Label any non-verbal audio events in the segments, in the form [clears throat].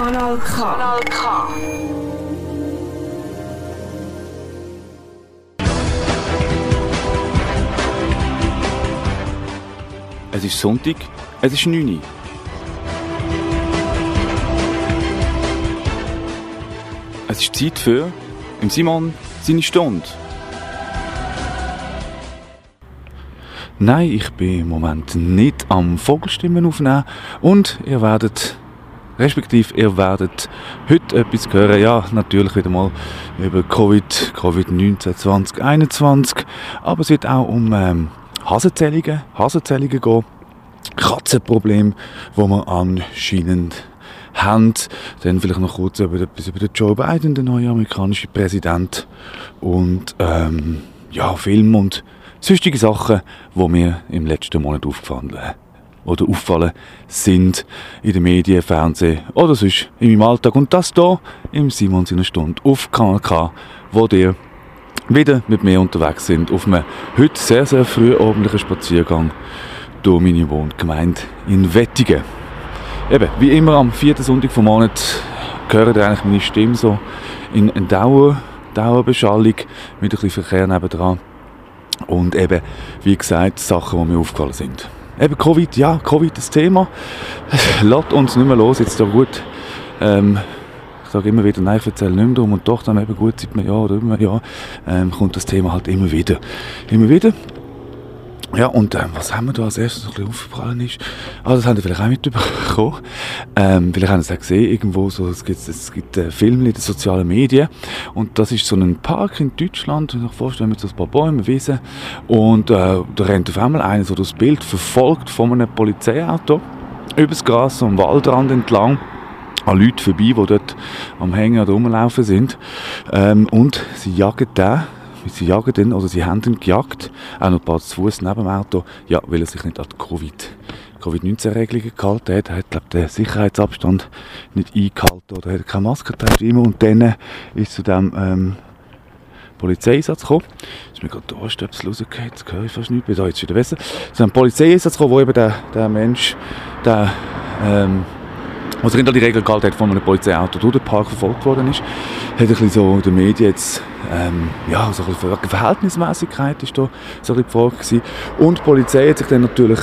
Kanal K. Kanal K. Es ist Sonntag, es ist 9 Uhr. Es ist Zeit für im Simon seine Stunde. Nein, ich bin im Moment nicht am Vogelstimmen aufnehmen und ihr werdet, respektive ihr werdet heute etwas hören, ja, natürlich wieder mal über Covid, Covid-19 2021, aber es wird auch um ähm, Hasenzählungen, Hasenzählungen gehen, Katzenprobleme, wo wir anscheinend haben. Dann vielleicht noch kurz über, etwas über den Joe Biden, den neuen amerikanischen Präsident. Und ähm, ja, Film und sonstige Sachen, die mir im letzten Monat aufgefallen oder auffallen sind in den Medien, Fernsehen oder sonst in meinem Alltag. Und das hier im Simon seiner Stunde auf Kanal K, wo ihr wieder mit mir unterwegs sind auf einem heute sehr, sehr früh ordentlichen Spaziergang durch meine Wohngemeinde in Wettigen. Eben, wie immer am vierten Sonntag vom Monat ihr eigentlich meine Stimme so in Dauer, Dauerbeschallung mit ein bisschen Verkehr nebendran. Und eben, wie gesagt, Sachen, die mir aufgefallen sind. Eben Covid, ja, Covid das Thema. Lässt uns nicht mehr los, jetzt da gut. Ähm, ich sage immer wieder, nein, ich erzähle nicht mehr drum und doch dann eben gut seit einem Jahr oder einem Jahr ähm, kommt das Thema halt immer wieder. Immer wieder. Ja, und ähm, was haben wir da als erstes? Noch ein bisschen aufgefallen ist? Ah, das haben Sie vielleicht auch mitbekommen. Ähm, vielleicht haben Sie es auch gesehen, irgendwo so, es gibt, es gibt äh, Filme in den sozialen Medien. Und das ist so ein Park in Deutschland, ich vorstellen mit so ein paar Bäumen, Wiesen. Und äh, da rennt auf einmal einer so das Bild verfolgt von einem Polizeiauto übers Gras am Waldrand entlang. An Leute vorbei, die dort am Hängen oder rumlaufen sind. Ähm, und sie jagen den Sie jagen den, oder sie haben ihn gejagt, auch noch ein paar zu Fuß neben dem Auto, ja, weil er sich nicht an die Covid, Covid-19-Regelungen gehalten hat. Er hat, glaube den Sicherheitsabstand nicht eingehalten oder hat keine Maske getragen immer. Und dann ist zu dem ähm, Polizeieinsatz gekommen. Ist mir gerade der Ohrstöpsel rausgefallen, jetzt höre ich fast nichts mehr. Da, jetzt wieder besser. Zu einem Polizeieinsatz gekommen, wo eben der, der Mensch, der ähm, was nicht an die Regeln gehalten hat, von einem Polizeiauto durch den Park verfolgt worden ist, hat ein so in den Medien jetzt, ähm, ja, so ein Verhältnismäßigkeit ist da so ein die Frage gewesen. Und die Polizei hat sich dann natürlich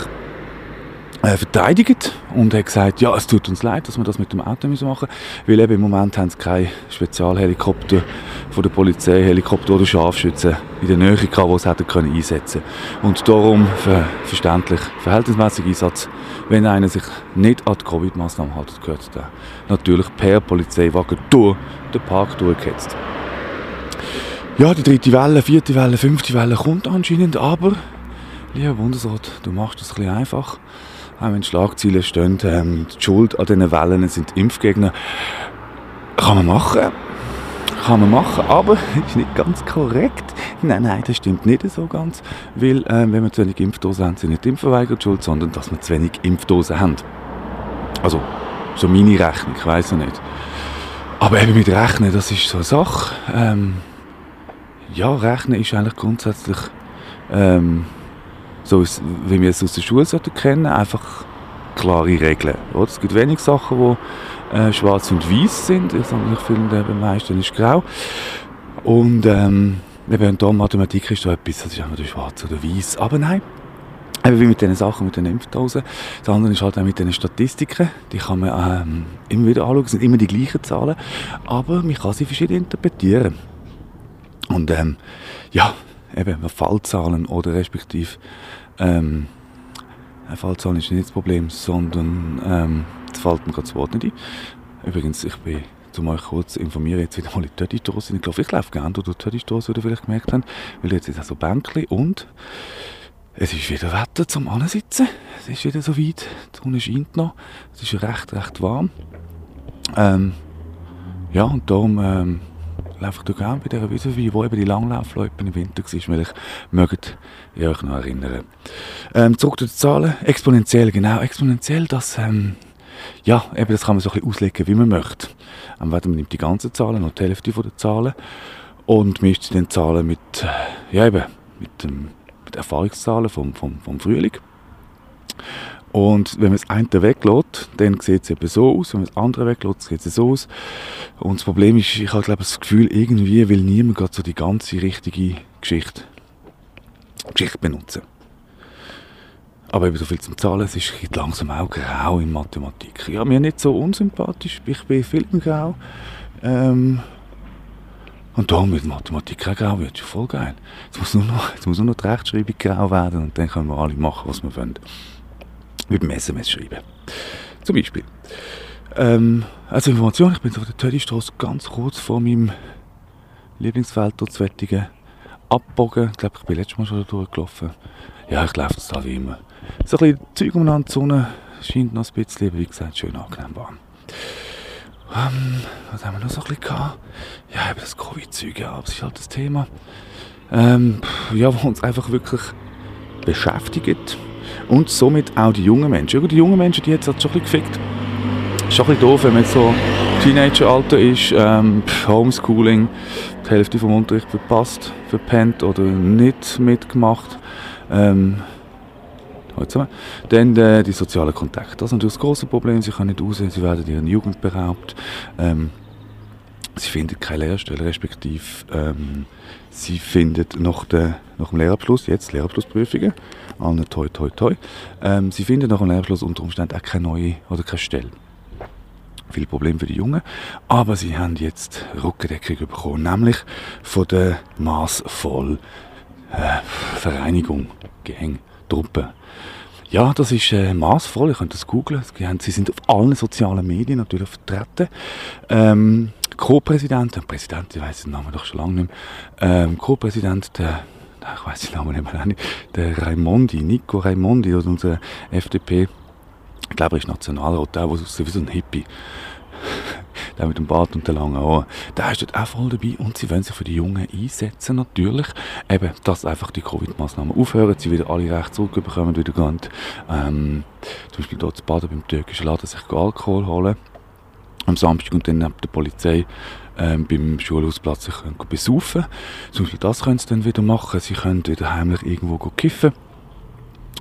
verteidigt und hat gesagt, ja, es tut uns leid, dass wir das mit dem Auto müssen machen weil eben im Moment haben sie keine Spezialhelikopter von der Polizei, Helikopter oder Scharfschützen in der Nähe gehabt, die sie hätten können einsetzen Und darum, ver verständlich, verhältnismäßig Einsatz, wenn einer sich nicht an die Covid-Maßnahmen hält, gehört der natürlich per Polizeiwagen durch den Park durchgehetzt. Ja, die dritte Welle, vierte Welle, fünfte Welle kommt anscheinend, aber, lieber Bundesrat, du machst das ein bisschen einfach auch wenn Schlagzeilen stehen, ähm, die Schuld an diesen Wellen sind Impfgegner. Kann man machen. Kann man machen, aber [laughs] ist nicht ganz korrekt. Nein, nein, das stimmt nicht so ganz. Weil, äh, wenn wir zu wenig Impfdosen haben, sind nicht die Impfverweigerer schuld, sondern dass wir zu wenig Impfdosen haben. Also, so meine Rechnung, ich weiß noch nicht. Aber eben mit Rechnen, das ist so eine Sache. Ähm, ja, Rechnen ist eigentlich grundsätzlich ähm, so wie wir es aus der Schule kennen, einfach klare Regeln. Oder? Es gibt wenig Sachen, die äh, schwarz und weiß sind, sondern ich finde, beim meisten ist grau. Und ähm, eben da Mathematik ist da etwas, das ist entweder schwarz oder weiß. Aber nein, eben wie mit diesen Sachen, mit den Impfdosen. Das andere ist halt auch mit den Statistiken. Die kann man ähm, immer wieder anschauen, es sind immer die gleichen Zahlen, aber man kann sie verschieden interpretieren. Und ähm, ja, eben Fallzahlen oder respektive ähm, Fallzahlen ist nicht das Problem, sondern ähm, jetzt fällt mir gerade das Wort nicht ein. Übrigens, ich bin um euch kurz informieren, jetzt wieder mal in die Töttistrasse gelaufen. Ich laufe gerne durch die Töttistrasse, wie ihr vielleicht gemerkt habt, weil jetzt ist auch so Bänkli und es ist wieder Wetter zum Ansitzen. Es ist wieder so weit, die Sonne scheint noch, es ist recht, recht warm. Ähm, ja, und darum ähm, laufe ich gerne bei dieser Wiese vorbei, wo eben die Langlaufloipe im Winter war. Vielleicht mögt ihr euch noch erinnern. Ähm, zurück zu den Zahlen. Exponentiell, genau. Exponentiell, das, ähm, ja, eben, das kann man so ein bisschen auslegen, wie man möchte. Entweder man nimmt die ganzen Zahlen, noch die Hälfte der Zahlen und mischt die Zahlen mit, ja eben, mit, ähm, mit Erfahrungszahlen vom, vom, vom Frühling. Und wenn man das eine weglässt, dann sieht es eben so aus. Wenn man das andere weglässt, sieht es so aus. Und das Problem ist, ich habe glaube das Gefühl, irgendwie will niemand gerade so die ganze richtige Geschichte, Geschichte benutzen. Aber eben so viel zum Zahlen, es ist langsam auch grau in Mathematik. Ja, mir nicht so unsympathisch, ich bin viel grau. Ähm, und da mit Mathematik auch grau wird, ist voll geil. Jetzt muss, nur noch, jetzt muss nur noch die Rechtschreibung grau werden und dann können wir alle machen, was wir wollen. Mit dem SMS schreiben. Zum Beispiel. Ähm, also Information, ich bin auf der Tödistrasse ganz kurz vor meinem Lieblingsfeld dort zu Wettigen abgebogen. Ich glaube, ich bin letztes Mal schon da durchgelaufen. Ja, ich laufe jetzt da wie immer. So ein bisschen Zeug umeinander, die Sonne scheint noch ein bisschen, aber wie gesagt, schön angenehm warm. Ähm, was haben wir noch so ein bisschen gehabt? Ja, eben das Covid-Zeug, ja, das ist halt das Thema. Ähm, ja, wo uns einfach wirklich beschäftigt. Und somit auch die jungen Menschen. Die jungen Menschen, die jetzt halt schon ein bisschen gefickt. Ist schon ein bisschen doof, wenn man jetzt so Teenageralter ist, ähm, Homeschooling, die Hälfte vom Unterricht verpasst, verpennt oder nicht mitgemacht. Ähm, dann äh, die sozialen Kontakte. Das ist natürlich das große Problem. Sie können nicht raus, sie werden ihren Jugend beraubt. Ähm, sie finden keine Lehrstelle, respektive ähm, sie finden nach, der, nach dem Lehrabschluss, jetzt Lehrabschlussprüfungen, allen toi toi toi, ähm, sie finden nach dem Lehrabschluss unter Umständen auch keine neue oder keine Stelle. Viel Problem für die Jungen, aber sie haben jetzt Rückendeckung bekommen, nämlich von der Maßvoll äh, Vereinigung, Gang, Truppe. Ja, das ist äh, maßvoll. Ihr könnt das googlen. Sie sind auf allen sozialen Medien natürlich vertreten. Ähm, Co-Präsident, Präsident, ich weiß den Namen doch schon lange nicht mehr. Ähm, Co-Präsident, der, ich weiß den Namen nicht mehr, der Raimondi, Nico Raimondi, oder unser FDP, ich glaube, er ist Nationalrat, der, der aussieht wie so ein Hippie der mit dem Bart und den langen Haaren, der ist dort auch voll dabei und sie wollen sich für die Jungen einsetzen natürlich, eben, dass einfach die Covid-Maßnahmen aufhören, sie wieder alle Rechte zurückbekommen, wieder gehen, ähm, zum Beispiel dort zu Baden beim türkischen Laden sich Alkohol holen am Samstag und dann neben der Polizei ähm, beim Schulhausplatz sich besaufen. Zum Beispiel das können sie dann wieder machen. Sie können wieder heimlich irgendwo kiffen.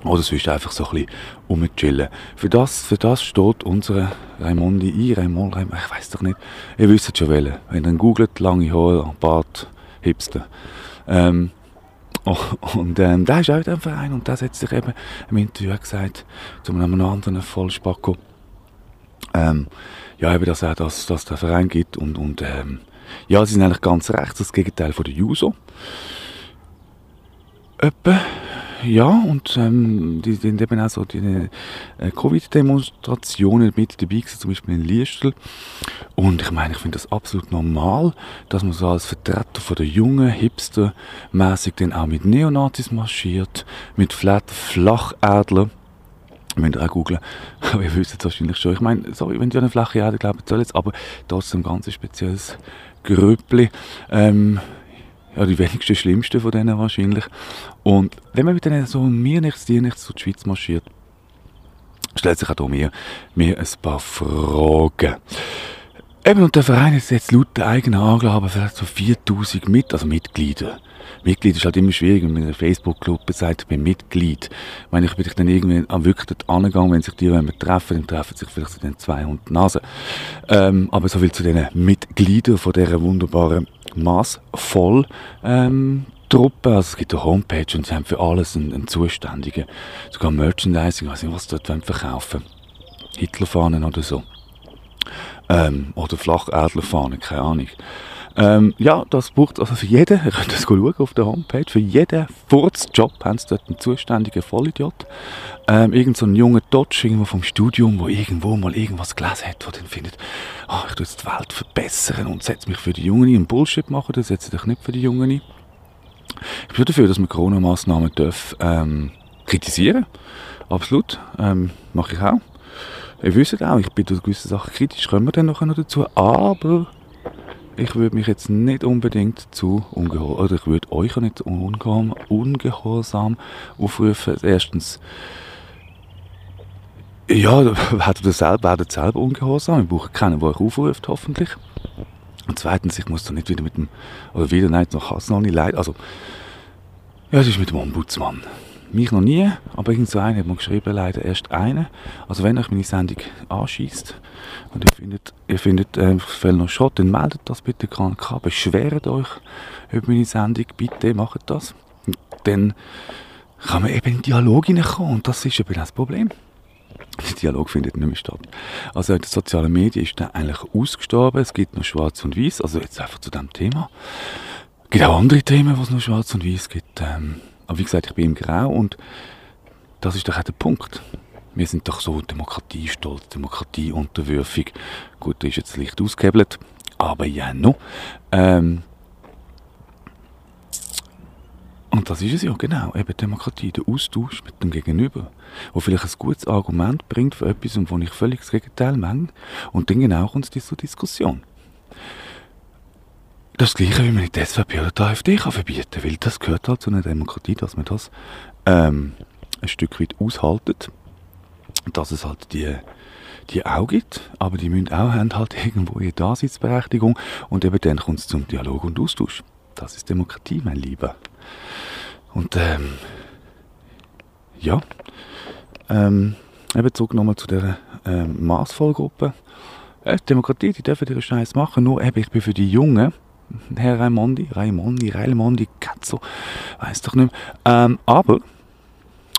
Oder sonst einfach so ein bisschen rumchillen. Für das, für das steht unsere Raimondi ein. Raimond, Raimond, ich weiß doch nicht. Ihr wisst schon welche. Wenn ihr googelt, lange Haare, Bart, Hipster. Ähm, oh, [laughs] und ähm, der ist auch in Verein und der hat sich eben im Interview gesagt, zu einem anderen Vollspacko, ähm, ja, eben, dass er das, dass der Verein gibt und, und ähm, ja, sie sind eigentlich ganz rechts, das Gegenteil von der Juso. Etwa ja, und ähm, die sind eben auch so die äh, Covid-Demonstrationen mit dabei gewesen, zum Beispiel in Liestel. Und ich meine, ich finde das absolut normal, dass man so als Vertreter von der jungen Hipster mäßig dann auch mit Neonazis marschiert, mit Flat Flachadler. Müsst ihr auch googeln. [laughs] Aber ihr wisst es wahrscheinlich schon. Ich meine, sorry, wenn ihr eine flache Erde glaubt, soll jetzt, aber trotzdem ein ganz spezielles Grüppli. Ähm, ja, die wenigsten schlimmsten von denen wahrscheinlich. Und wenn man mit denen so mir nichts, dir nichts durch die Schweiz marschiert, stellt sich auch mir, mir ein paar Fragen. Eben, und der Verein ist jetzt laut der eigenen Angaben vielleicht so 4000 mit, also Mitglieder. Mitglied ist halt immer schwierig, wenn man in einer Facebook-Gruppe sagt, ich bin Mitglied. Ich meine, ich bin dann irgendwie am wirklich dort angegangen, wenn sich die wenn treffen, dann treffen sich vielleicht so den 200 Nasen. Ähm, aber so viel zu den Mitgliedern von dieser wunderbaren maßvoll ähm, Truppe. Also es gibt eine Homepage und sie haben für alles einen, einen Zuständigen. Sogar Merchandising, nicht, was sie dort verkaufen Hitlerfahnen oder so. Ähm, oder Flachadlerfahnen, keine Ahnung. Ähm, ja, das braucht also für jeden, ihr könnt das schauen auf der Homepage, für jeden Furzjob haben sie dort einen zuständigen Vollidiot. Ähm, irgend so ein junger Dodge irgendwo vom Studium, wo irgendwo mal irgendwas gelesen hat, wo dann findet, oh, ich tue jetzt die Welt verbessern und setze mich für die Jungen ein. Bullshit machen, das setze ich nicht für die Jungen ein. Ich bin dafür, dass man Corona-Massnahmen ähm, kritisieren Absolut. Ähm, mache ich auch. Ihr wisst auch, ich bin durch gewisse Sachen kritisch, kommen wir dann noch dazu. Aber ich würde mich jetzt nicht unbedingt zu ungehorsam, oder ich würde euch auch nicht ungehorsam, ungehorsam aufrufen. Erstens, ja, werdet ihr selber, selber ungehorsam. Ich brauche keinen, der euch aufruft, hoffentlich. Und zweitens, ich muss da nicht wieder mit dem, oder wieder, nein, noch hast noch nicht leid. Also, ja, es ist mit dem Ombudsmann. Mich noch nie, aber irgend so einer hat mir geschrieben, leider erst eine. Also wenn euch meine Sendung anschießt und ihr findet, ihr findet äh, es noch Schrott, dann meldet das bitte KNK, beschwert euch über meine Sendung, bitte macht das. Und dann kann man eben in den Dialog hineinkommen und das ist eben das Problem. Der Dialog findet nicht mehr statt. Also in den sozialen Medien ist der eigentlich ausgestorben. Es gibt noch Schwarz und Weiß. Also jetzt einfach zu dem Thema. Es gibt auch andere Themen, wo es noch Schwarz und Weiß gibt. Ähm, aber wie gesagt, ich bin im Grau und das ist doch auch der Punkt. Wir sind doch so demokratiestolz, demokratieunterwürfig. Gut, da ist jetzt Licht ausgehebelt, aber ja noch. Ähm, und das ist es ja, genau, eben Demokratie, der Austausch mit dem Gegenüber, wo vielleicht ein gutes Argument bringt für etwas, und wo ich völlig das Gegenteil meine, und dann genau kommt es zur Diskussion. Das Gleiche, wie man in der SVP oder der AfD kann verbieten kann, weil das gehört halt zu einer Demokratie, dass man das ähm, ein Stück weit aushaltet, dass es halt die die auch gibt, aber die müssen auch haben halt [laughs] irgendwo ihre Daseinsberechtigung und eben dann kommt es zum Dialog und Austausch. Das ist Demokratie, mein Lieber. Und ähm, ja, ähm, eben zurück nochmal zu der ähm, Maßvollgruppe. Äh, Demokratie, die dürfen ihre Scheiß machen, nur eben, ich bin für die Jungen, Herr Raimondi, Raimondi, Raimondi, Katzo, weiß doch nicht mehr. Ähm, aber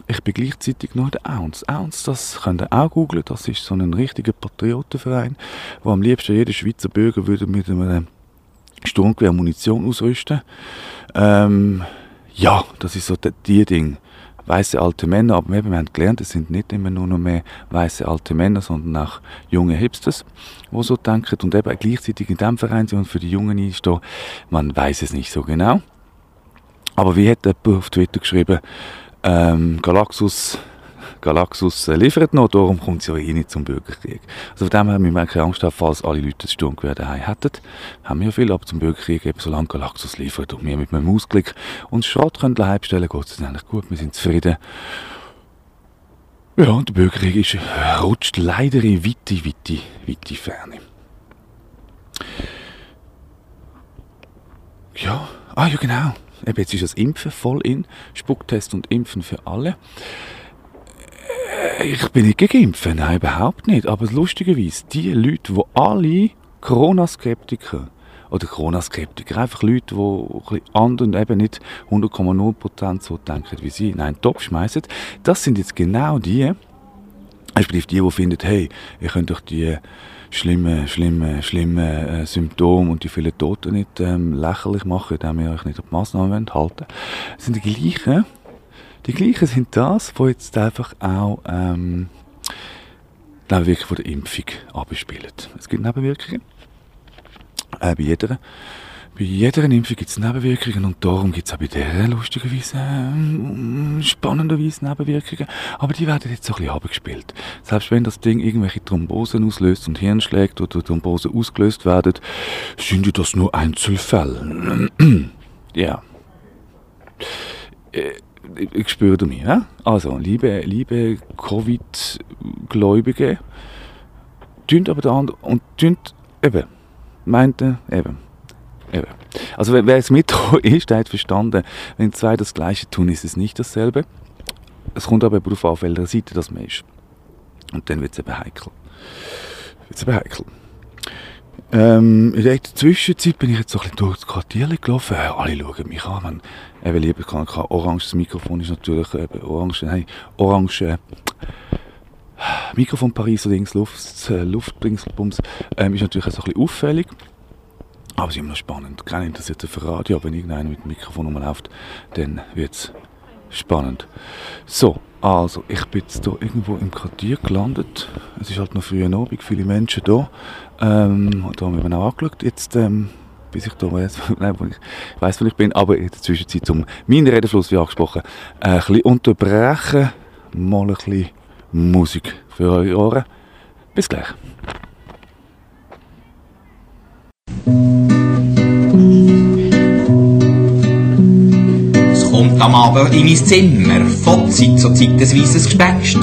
ich bin gleichzeitig noch der Ounce. Ounce, das könnt ihr auch googlen, das ist so ein richtiger Patriotenverein, wo am liebsten jeder Schweizer Bürger würde mit einem Sturmgewehr Munition ausrüsten. Ähm, ja, das ist so die, die Ding. Weiße alte Männer, aber wir haben gelernt, es sind nicht immer nur noch mehr weiße alte Männer, sondern auch junge Hipsters, die so denken und eben gleichzeitig in diesem Verein sind und für die Jungen einstehen. Man weiß es nicht so genau. Aber wie hat jemand auf Twitter geschrieben, ähm, Galaxus Galaxus liefert noch, darum kommt es eh nicht zum Bürgerkrieg. Also von dem her müssen wir keine Angst haben, falls alle Leute das Sturmgewehr daheim hätten. Haben wir viel, aber zum Bürgerkrieg eben solange Galaxus liefert und wir mit einem Ausklick uns Schrott können daheim stellen, geht es eigentlich gut, wir sind zufrieden. Ja, und der Bürgerkrieg ist, rutscht leider in weite, weite, weite Ferne. Ja, ah ja genau. Eben, jetzt ist das Impfen voll in. Spucktest und Impfen für alle. Äh, ich bin nicht gegen Impfen, nein, überhaupt nicht. Aber lustigerweise, die Leute, die alle Corona-Skeptiker oder Corona-Skeptiker, einfach Leute, die ein bisschen anders und eben nicht 100,0% so denken wie sie, in einen Topf schmeißen, das sind jetzt genau die, respektive die, die finden, hey, ihr könnt doch die schlimme, schlimme, schlimme äh, Symptome und die vielen Toten nicht ähm, lächerlich machen, indem ihr euch nicht an die Massnahmen halten Das sind die gleichen, die gleichen sind das, die jetzt einfach auch ähm, Nebenwirkungen von der Impfung abspielen. Es gibt Nebenwirkungen. Äh, bei jeder. Bei jeder Impfung gibt es Nebenwirkungen und darum gibt es auch bei der lustigerweise äh, spannenderweise Nebenwirkungen. Aber die werden jetzt so ein bisschen abgespielt. Selbst wenn das Ding irgendwelche Thrombosen auslöst und Hirn schlägt oder Thrombosen ausgelöst werden, sind das nur Einzelfälle. [clears throat] ja. Äh, ich spüre mich. Ja? Also, liebe, liebe Covid-Gläubige, tünt aber der andere und tünt eben, meinte eben, eben. Also wer, wer es mit [laughs] ist, der hat verstanden, wenn zwei das Gleiche tun, ist es nicht dasselbe. Es kommt aber darauf an, auf welcher Seite das man ist. Und dann wird es eben heikel. Wird's eben heikel. Ähm, in der Zwischenzeit bin ich jetzt so ein bisschen durch das Quartier gelaufen. Äh, alle schauen mich an. Man, eben lieber kann, kann oranges Mikrofon ist natürlich eben orange, nein, orange äh, Mikrofon Pariser Dings, Luft, äh, Luftbringsbums, ähm, ist natürlich so ein bisschen auffällig. Aber es ist immer noch spannend. Keiner interessiert für Radio, aber wenn irgendeiner mit dem Mikrofon rumläuft, dann wird es spannend. So, also, ich bin jetzt hier irgendwo im Quartier gelandet. Es ist halt noch früh Abend, viele Menschen da. Ähm, da haben wir auch angeschaut. Jetzt, ähm, bis ich da weiss, [laughs] nein, ich weiss, wo ich bin, aber in der Zwischenzeit, um meinen Redefluss, wie angesprochen, äh, ein bisschen unterbrechen, mal ein bisschen Musik für eure Ohren. Bis gleich. kommt am Abend in mein Zimmer, von Zeit zu Zeit ein weißes Gespenst.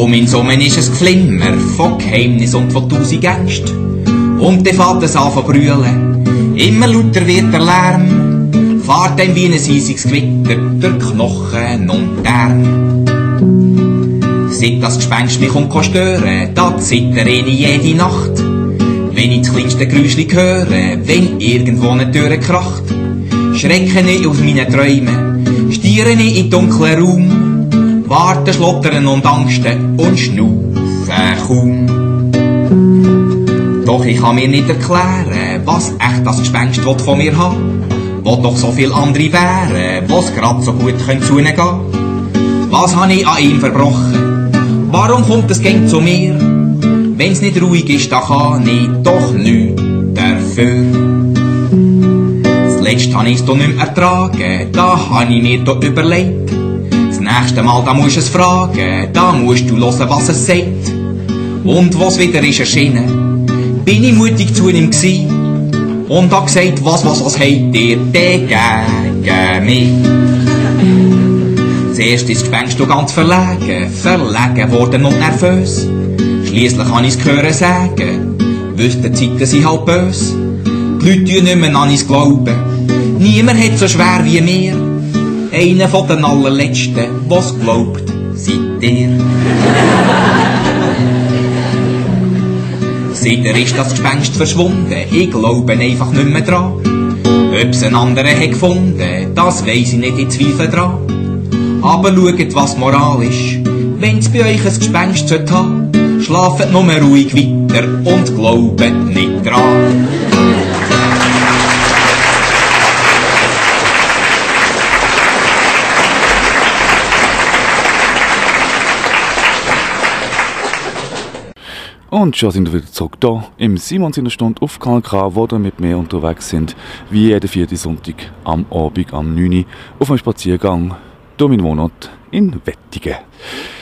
Um ihn Summen ist es Glimmer von Geheimnis und von tausend Ängsten. Und der es an von brüllen, immer lauter wird der Lärm fahrt ein wie ein eisiges Gewitter durch Knochen und Dern. Seit das Gespenst mich kommt stören, da zittere ich jede Nacht. Wenn ich das kleinste Geräusch höre, wenn irgendwo eine Tür kracht. Schrecke ich aus meinen Träumen, stiere ich in dunklen Raum, warte, schlottern und Angsten und schnaufen kaum. Doch ich kann mir nicht erklären, was echt das Gespenst will von mir haben. Wo doch so viel andere wären, was grad so gut können zu ihnen gehen. Was han ich an ihm verbrochen? Warum kommt es gern zu mir? Wenn's nicht ruhig ist, da kann ich doch nichts dafür. Das letzte han ich's doch nicht ertragen, da han ich mir doch überlegt. Das nächste Mal, da musst du es fragen, da musst du hören, was es sagt. Und was wieder ist erschienen, bin ich mutig zu ihm gsi und hab gesagt, was, was, was habt ihr gegen mich? Zuerst ist das noch ganz verlegen, verlegen worden und nervös. Schliesslich kann ich's hören sagen, wüsste Zeiten sind halt bös. Die Leute tun nicht mehr an uns glauben, niemand hat so schwer wie mir. Einer von den allerletzten, was glaubt, seid ihr. Seither ist das Gespenst verschwunden, ich glaube einfach nicht mehr dran. Ob's ein anderer hat gefunden, das weiss ich nicht, ich zweifle dran. Aber schaut, was Moral ist, wenn's bei euch ein Gespenst sollte haben, schlaft nur ruhig weiter und glaubt nicht dran. Und schon sind wir wieder zurück hier im Simons in der Stunde auf KNK, wo wir mit mir unterwegs sind, wie jeden vierten Sonntag am Abend am 9 Uhr auf einem Spaziergang durch meinen Wohnort in Wettigen.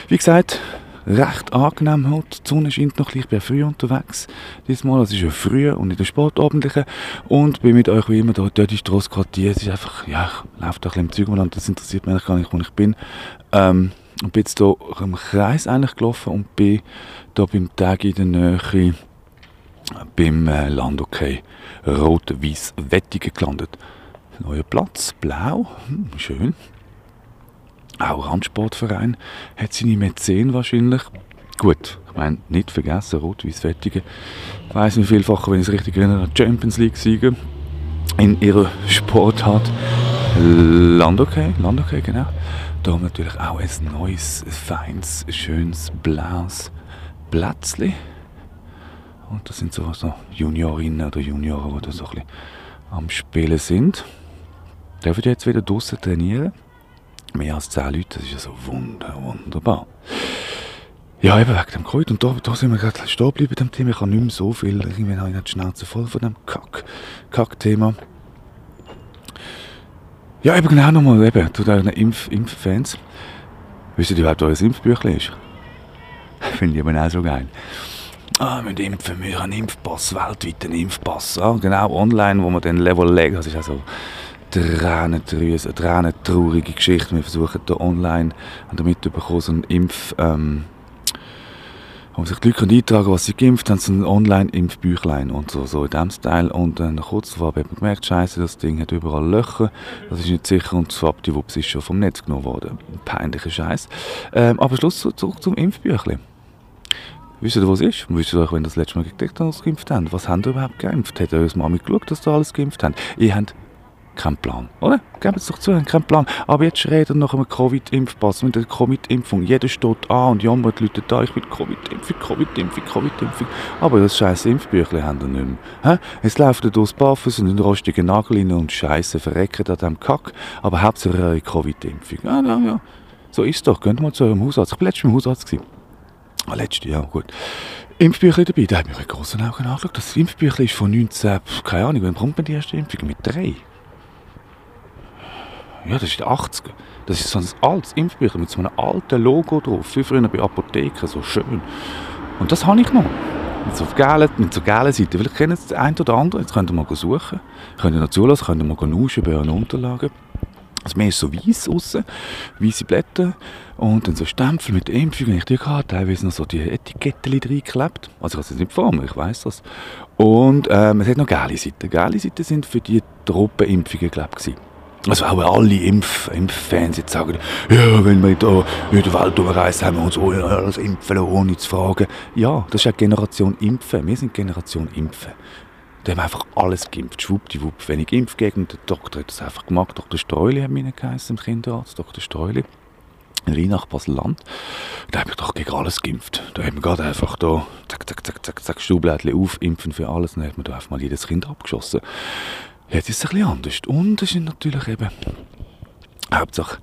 Wie gesagt, recht angenehm heute. Die Sonne scheint noch, ich bin früh unterwegs. Diesmal, es ist ja früh und nicht der Sportabendliche. Und bin mit euch wie immer da, dort ist das Quartier. Es ist einfach, ja, ich laufe da ein bisschen im Zeug und das interessiert mich eigentlich gar nicht, wo ich bin. Ähm, und bin jetzt hier im Kreis eigentlich gelaufen und bin hier beim Tag in der Nähe beim äh, Landokay Rot-Weiß Wettigen gelandet. Neuer Platz, blau, hm, schön. Auch Randsportverein hat seine Mäzen wahrscheinlich. Gut, ich meine, nicht vergessen, Rot-Weiß Wettigen. Ich weiss nicht vielfach, wenn ich es richtig erinnere, Champions League siegen in ihrer Sportart. Landokay, Landokay, genau. Da haben wir natürlich auch ein neues, ein feines, schönes, blaues Plätzchen. Und das sind so, so Juniorinnen oder Junioren, die da so ein bisschen am Spielen sind. Dürfen jetzt wieder draußen trainieren. Mehr als 10 Leute, das ist ja so wunder, wunderbar. Ja, eben wegen dem Covid. Und da, da sind wir gerade stehen geblieben bei dem Thema. Ich habe nicht mehr so viel, irgendwie habe ich die Schnauze voll von dem Kack, Kack-Thema. Ja, eben genau nochmal, eben, zu den Impf Impffans. Wisst ihr überhaupt, was ein Impfbüchlein ist? [laughs] Finde ich aber auch so geil. Ah, wir impfen, wir haben einen Impfpass, weltweit einen Impfpass. Ah, genau, online, wo man den Level legt. Das ist also tränentrüse, tränentraurige Geschichte. Wir versuchen da online damit bekommen, so einen Impf... Ähm, wo sich die Leute eintragen was sie geimpft haben, so ein Online-Impfbüchlein und so, so in dem Style. Und dann kurz davor habe ich gemerkt, scheiße, das Ding hat überall Löcher, das ist nicht sicher und schwappdiwupps ist schon vom Netz genommen worden. Peinlicher Scheiß. Ähm, aber Schluss zurück zum Impfbüchlein. Wisst ihr, was es ist? Wisst ihr, wenn das letzte Mal gedeckt dass geimpft haben? Was haben ihr überhaupt geimpft? Hat eure Mami geschaut, dass ihr alles geimpft habt? Ihr habt keinen Plan, oder? Gebt es doch zu, habt keinen Plan. Aber jetzt reden nach einem Covid-Impfpass, mit der Covid-Impfung. Jeder steht an und jammert, Leute da, ich bin Covid-Impfung, Covid-Impfung, Covid-Impfung. Aber das scheiß Impfbüchlein haben ihr nicht mehr. Hä? Es laufen durchs Barfuß und in rostigen Nageln und Scheiße verrecken an diesem Kack. Aber hauptsächlich eure Covid-Impfung. Ja, ja, ja. So ist doch. Geht mal zu eurem Hausarzt. Ich war letztes Mal im Hausarzt. Ah, letztes Jahr, gut. Impfbüchlein dabei, da hat mich mit großen Augen angeschaut. Das Impfbüchlein ist von 19, keine Ahnung, wann kommt man die erste Impfung? Mit drei? Ja, das ist der 80er. Das ist so ein altes Impfbüchlein mit so einem alten Logo drauf, wie früher bei Apotheken, so schön. Und das habe ich noch. Mit so gelben, so Seiten. Vielleicht kennen es der eine oder andere. Jetzt könnt ihr mal suchen. Könnt ihr noch zulassen, könnt ihr mal nuschen bei euren Unterlagen. Das Meer ist so weiß aussen, weiße Blätter und dann so Stempel mit Impfung, wenn ich die hatte, teilweise noch so die Etiketten reingeklebt. Also ich habe es nicht vor mir, ich weiss das. Und ähm, es hat noch gelbe Seiten. Gelbe Seiten sind für die Troppenimpfungen, glaube ich. Also auch alle Impf Impffans jetzt sagen, ja, wenn wir da in der Welt umreisen, haben wir uns alles impfen lassen, ohne zu fragen. Ja, das ist ja Generation Impfen. Wir sind Generation Impfen. Da haben wir einfach alles geimpft. Schwuppdiwupp, wenn ich Impfgegner, der Doktor hat das einfach gemacht. Dr. Streuli hat mich geheißen, im Kinderarzt, Dr. Streuli. In Rheinach, Basel-Land. Da habe ich doch gegen alles geimpft. Da haben wir gerade einfach da, zack, zack, zack, zack, zack, auf, impfen für alles. Dann hat man da einfach mal jedes Kind abgeschossen. Jetzt ist es ein bisschen anders. Und es ist natürlich eben Hauptsache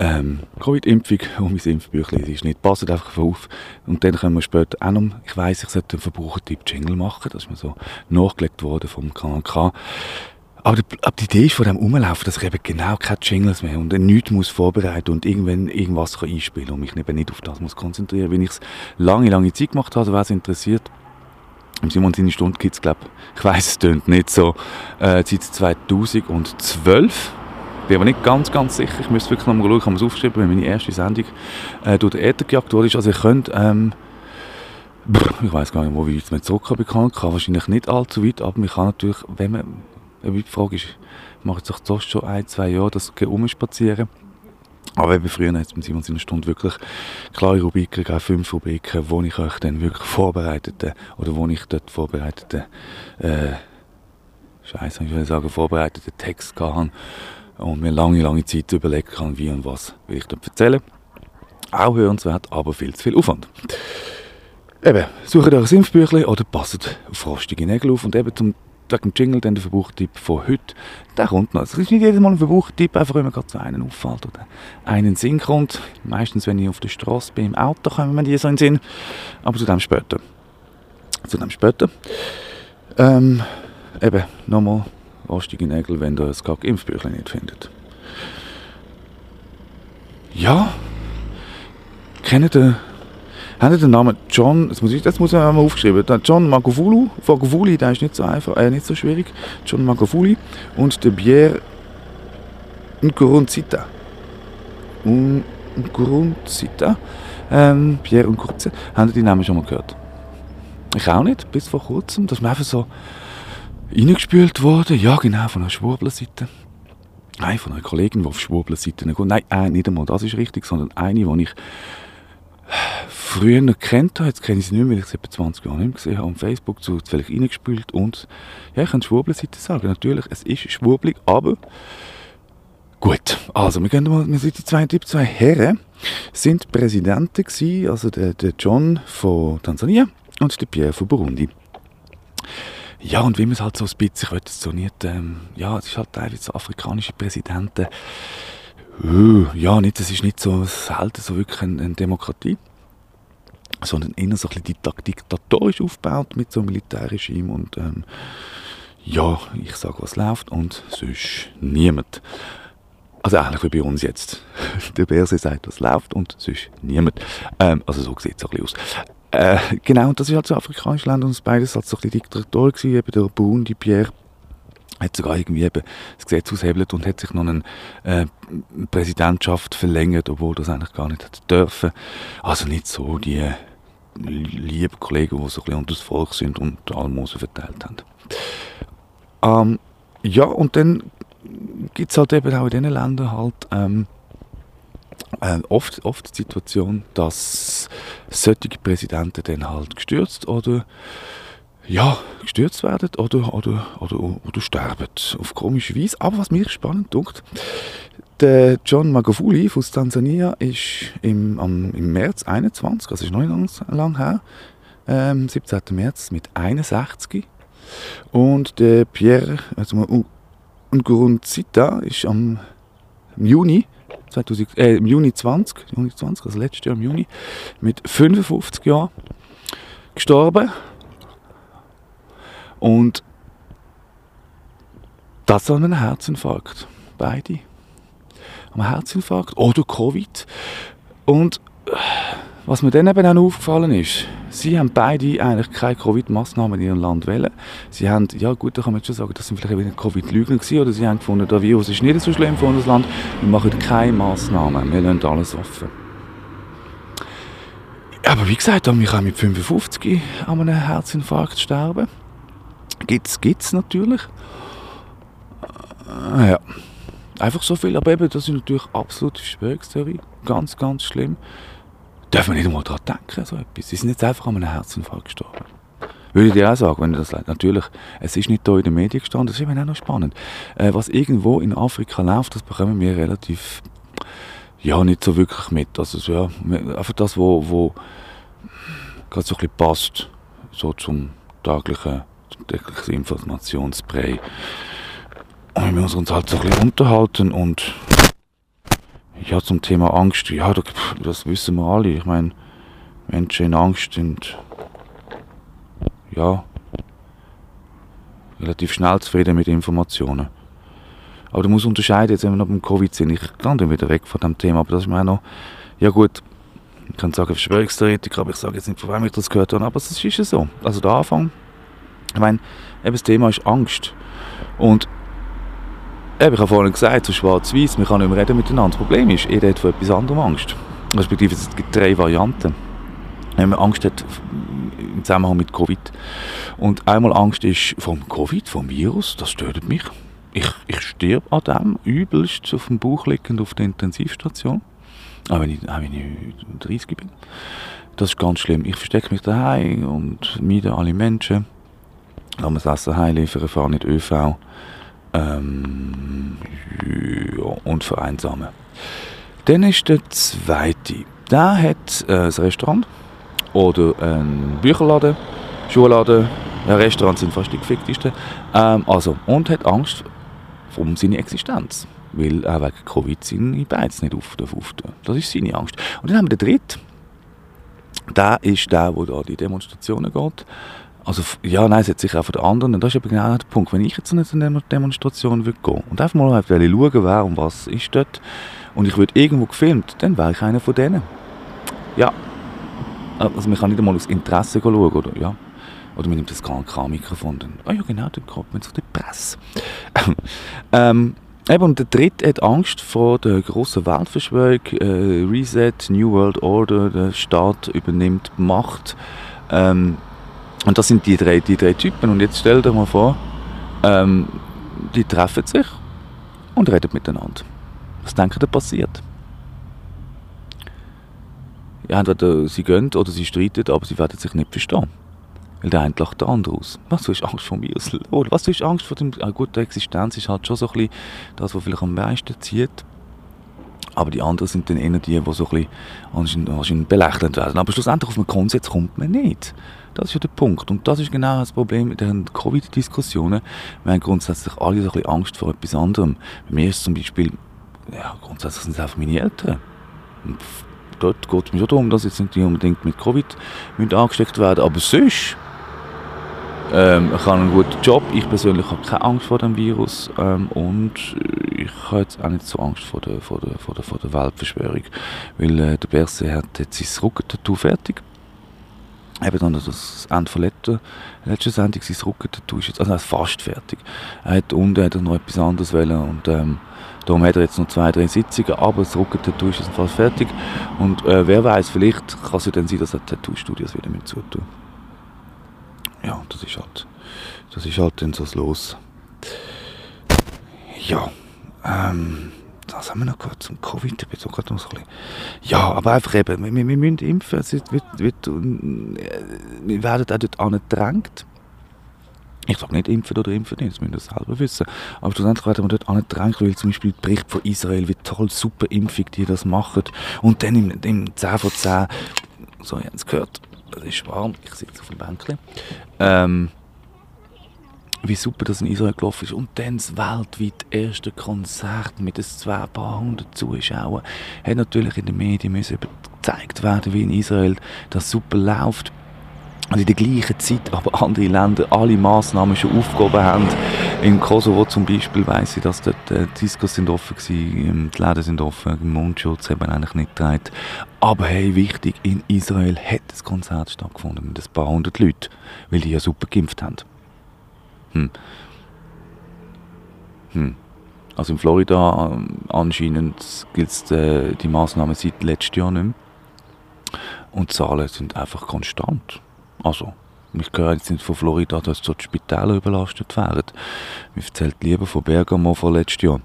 ähm, Covid-Impfung und mein Impfbüchlein ist nicht. Passt einfach auf. Und dann können wir später auch noch, ich weiss, ich sollte einen Verbrauchertipp-Jingle machen, das ist mir so nachgelegt worden vom KNK. Aber die, aber die Idee ist von dem Umlaufen, dass ich eben genau keine Jingles mehr und nichts muss vorbereiten und irgendwann irgendwas kann einspielen und mich eben nicht auf das muss konzentrieren. Wenn ich es lange, lange Zeit gemacht habe, wer es interessiert, im Simon seine Stunde gibt es, glaube ich, weiß es tönt nicht so, äh, seit 2012. Bin aber nicht ganz, ganz sicher. Ich müsste wirklich noch mal schauen, ich habe es aufgeschrieben, wenn meine erste Sendung äh, durch den Äther gejagt wurde. Also, ihr könnt, ähm, brr, ich weiß gar nicht, wo ich mit Zucker bekannt kann, wahrscheinlich nicht allzu weit, aber man kann natürlich, wenn man, die Frage ist, macht sich das schon ein, zwei Jahre, das umspazieren. Aber eben früher hat es mit Simon seiner Stunde wirklich klare Rubriken gegeben, fünf Rubriken, wo ich euch dann wirklich vorbereitete, oder wo ich dort vorbereitete, äh, Scheiße, ich will sagen, vorbereitete Text hatte und mir lange, lange Zeit überlegt kann, wie und was will ich dort erzählen. Auch hörenswert, aber viel zu viel Aufwand. Eben, sucht euch ein Impfbüchlein oder passt auf rostige Nägel auf und eben zum wegen dem Jingle dann der Verbrauchtipp von heute, der kommt noch. Es ist nicht jedes Mal ein Verbrauchtipp, einfach mir gerade so einen auffällt oder einen Sinn kommt. Meistens, wenn ich auf der Straße bin, im Auto, kommen mir die so in den Sinn. Aber zu dem später. Zu dem später. Ähm, eben, nochmal rostige Nägel, wenn ihr das Kack-Impfbüchlein nicht findet. Ja, kennt ihr haben den Namen John, das muss ich, das muss ich mal aufgeschrieben, John Magufulu, Magufuli, der ist nicht so einfach, äh, nicht so schwierig, John Magufuli und der Pierre Nkurunzita. Nkurunzita, ähm, Pierre Nkurunzita, haben die Namen schon mal gehört? Ich auch nicht, bis vor kurzem, dass mir einfach so reingespült wurde, ja genau, von einer Schwurbler-Seite. Nein, von einer Kollegin, die auf Schwurbler-Seiten geht. Nein, äh, nicht einmal das ist richtig, sondern eine, die ich früher noch kennt habe, jetzt kenne ich sie nicht mehr, weil ich sie etwa 20 Jahre nicht mehr gesehen habe, auf Facebook zu vielleicht reingespült und ja, ich kann Schwurbelseite sagen, natürlich, es ist schwurbelig, aber gut, also wir gehen mal, wir sind die zwei, die zwei Herren sind Präsidenten gewesen, also der, der John von Tansania und der Pierre von Burundi. Ja, und wie man es halt so ein bisschen, ich will es so nicht, ähm, ja, es ist halt teilweise so afrikanische Präsidenten, ja, nicht, es ist nicht so selten so wirklich eine, eine Demokratie sondern eher so ein bisschen diktatorisch aufgebaut mit so einem Militärregime und ähm, ja, ich sage, was läuft und sonst niemand. Also eigentlich wie bei uns jetzt. [laughs] Der Berse sagt, was läuft und sonst niemand. Ähm, also so sieht es ein bisschen aus. Äh, genau, und das ist halt so afrikanische Länder und beides halt so ein bisschen Diktator gewesen, eben der Burundi Pierre hat sogar irgendwie eben das Gesetz aushebelt und hat sich noch eine äh, Präsidentschaft verlängert, obwohl das eigentlich gar nicht hätte dürfen. Also nicht so die liebe Kollegen, die so ein bisschen unter das Volk sind und Almosen verteilt haben. Ähm, ja, und dann gibt es halt eben auch in diesen Ländern halt ähm, äh, oft, oft die Situation, dass solche Präsidenten dann halt gestürzt oder ja, gestürzt werden oder, oder, oder, oder sterben. Auf komische Weise. Aber was mich spannend tut, der John Magufuli aus Tansania ist im, am, im März 21, also ist noch nicht lang her, ähm, 17. März mit 61. Und der Pierre also Nkurunziza ist am im Juni 2000, äh, im Juni 20, Juni 20, also letztes Jahr im Juni, mit 55 Jahren gestorben. Und das an einem Herzinfarkt. Beide am Herzinfarkt oder Covid. Und äh, was mir dann eben auch aufgefallen ist, sie haben beide eigentlich keine Covid-Massnahmen in ihrem Land wählen. Sie haben, ja gut, da kann man schon sagen, das sind vielleicht ein Covid-Lügner gewesen, oder sie haben gefunden, das Virus ist nicht so schlimm für unser Land, wir machen keine Massnahmen, wir lassen alles offen. Aber wie gesagt, wir können mit 55 an einem Herzinfarkt sterben. Gibt es natürlich. Äh, ja. Einfach so viel, aber eben, das ist natürlich absolute Verschwörungstheorie. Ganz, ganz schlimm. Dürfen wir nicht einmal daran denken, so etwas. Sie sind jetzt einfach an einem Herzinfarkt gestorben. Würde ich dir auch sagen, wenn du das. Natürlich, es ist nicht hier in den Medien gestanden, das ist eben auch noch spannend. Äh, was irgendwo in Afrika läuft, das bekommen wir relativ, ja, nicht so wirklich mit. Also, ja, einfach das, wo, wo gerade so ein bisschen passt, so zum täglichen, zum täglichen Informationsspray. Und wir müssen uns halt so ein bisschen unterhalten und ja, zum Thema Angst, ja, das wissen wir alle. Ich meine, Menschen in Angst sind ja, relativ schnell zufrieden mit Informationen. Aber du musst unterscheiden, jetzt wenn wir noch beim Covid sind, ich gehe dann wieder weg von dem Thema, aber das ist mir noch, ja gut, ich kann sagen Verschwörungstheoretiker, aber ich sage jetzt nicht, von wem ich das gehört habe, aber es ist ja so. Also der Anfang, ich meine, eben das Thema ist Angst. Und eben, ich habe vorhin gesagt, so schwarz-weiß, man kann nicht mehr reden miteinander. Das Problem ist, jeder hat vor etwas anderem Angst. Respektive es gibt drei Varianten. Wenn man Angst hat im Zusammenhang mit Covid. Und einmal Angst ist vom Covid, vom Virus, das stört mich. Ich, ich sterbe an dem, übelst auf dem Bauch liegend auf der Intensivstation. Auch wenn ich, auch wenn ich 30 bin. Das ist ganz schlimm. Ich verstecke mich daheim und meide alle Menschen. Essen heimliefern, fahre nicht ÖV. Ähm, ja, und vereinsamen. Dann ist der zweite. Der hat äh, ein Restaurant oder ein Bücherladen, Schulladen. Ja, Restaurants sind fast die geficktesten. Ähm, also, und hat Angst um seine Existenz. Weil er wegen Covid seine Beiz nicht auf darf. Das ist seine Angst. Und dann haben wir den dritten. Der ist der, der da die Demonstrationen geht. Also, ja, nein, es hat sich auch von den anderen. Und das ist aber genau der Punkt. Wenn ich jetzt zu einer Demonstration würde gehen und einfach mal schauen, wer und was ist dort, und ich würde irgendwo gefilmt, dann wäre ich einer von denen. Ja, also man kann nicht einmal aus Interesse schauen, oder? Ja. Oder man nimmt das KK-Mikrofon dann, ah oh ja genau, dann kommt man zu der Presse. [laughs] ähm, eben, und der Dritte hat Angst vor der grossen Weltverschwörung, äh, Reset, New World Order, der Staat übernimmt Macht. Ähm, und das sind die drei, die drei Typen. Und jetzt stell dir mal vor, ähm, die treffen sich und reden miteinander. Was denkt ihr passiert? ja, entweder sie gehen oder sie streiten, aber sie werden sich nicht verstehen. Weil der eine lacht der andere aus. Was, du hast Angst vor mir? Was, du hast Angst vor dem... Ah, gut, die Existenz ist halt schon so ein bisschen das, was vielleicht am meisten zieht. Aber die anderen sind dann eher die, die so ein bisschen anscheinend belächelt werden. Aber schlussendlich auf einen Konsens kommt man nicht. Das ist ja der Punkt. Und das ist genau das Problem mit den Covid-Diskussionen. Wir haben grundsätzlich alle so ein bisschen Angst vor etwas anderem. Bei mir ist es zum Beispiel, ja, grundsätzlich sind es einfach meine Eltern dort geht es mir schon darum, dass jetzt nicht unbedingt mit Covid angesteckt werden aber sonst ähm, ich habe einen guten Job, ich persönlich habe keine Angst vor dem Virus ähm, und ich habe jetzt auch nicht so Angst vor der, vor der, vor der, vor der Weltverschwörung, weil äh, der Berse hat jetzt sein Rückentattoo fertig eben dann das Ende von letzter, letzter Sendung, sein Rückentattoo ist jetzt, also fast fertig. Er hat unten hat er noch etwas anderes wollen und ähm, Darum hat er jetzt noch zwei, drei Sitzungen, aber das Rückentattoo ist fast fertig. Und äh, wer weiß, vielleicht kann es ja dann sein, dass er Tattoo-Studios wieder mit zutun. Ja, das ist halt, das ist halt dann so Los. Ja, ähm, was haben wir noch gehört zum Covid? Ich bin so gerade noch so ein bisschen ja, aber einfach eben, wir, wir müssen impfen. Es wird, wird, äh, wir werden auch dort angedrängt. Ich sage nicht impfen oder impfen nicht, das müssen wir selber wissen. Aber schlussendlich werden wir dort angedrängt, weil zum Beispiel der Bericht von Israel, wie toll, super Impfung die das machen. Und dann im, im 10 von 10, so, ihr habt es gehört, es ist warm, ich sitze auf dem Bänkchen, ähm, wie super das in Israel gelaufen ist. Und dann das weltweit erste Konzert mit ein paar hundert Zuschauern hat natürlich in den Medien müssen gezeigt werden, wie in Israel das super läuft. Also in der gleichen Zeit aber andere Länder alle Massnahmen schon aufgehoben haben. In Kosovo zum Beispiel weiss ich, dass dort äh, die Discos sind offen waren, die Läden sind offen, Mundschutz haben eigentlich nicht getragen. Aber hey, wichtig, in Israel hat das Konzert stattgefunden mit ein paar hundert Leuten, weil die ja super geimpft haben. Hm. Hm. Also in Florida ähm, anscheinend gilt äh, die Maßnahmen seit letztem Jahr nicht mehr. Und die Zahlen sind einfach konstant. Also, ich höre jetzt nicht von Florida, dass dort die Spitäler überlastet werden. Mir erzählt lieber von Bergamo von letztem Jahr.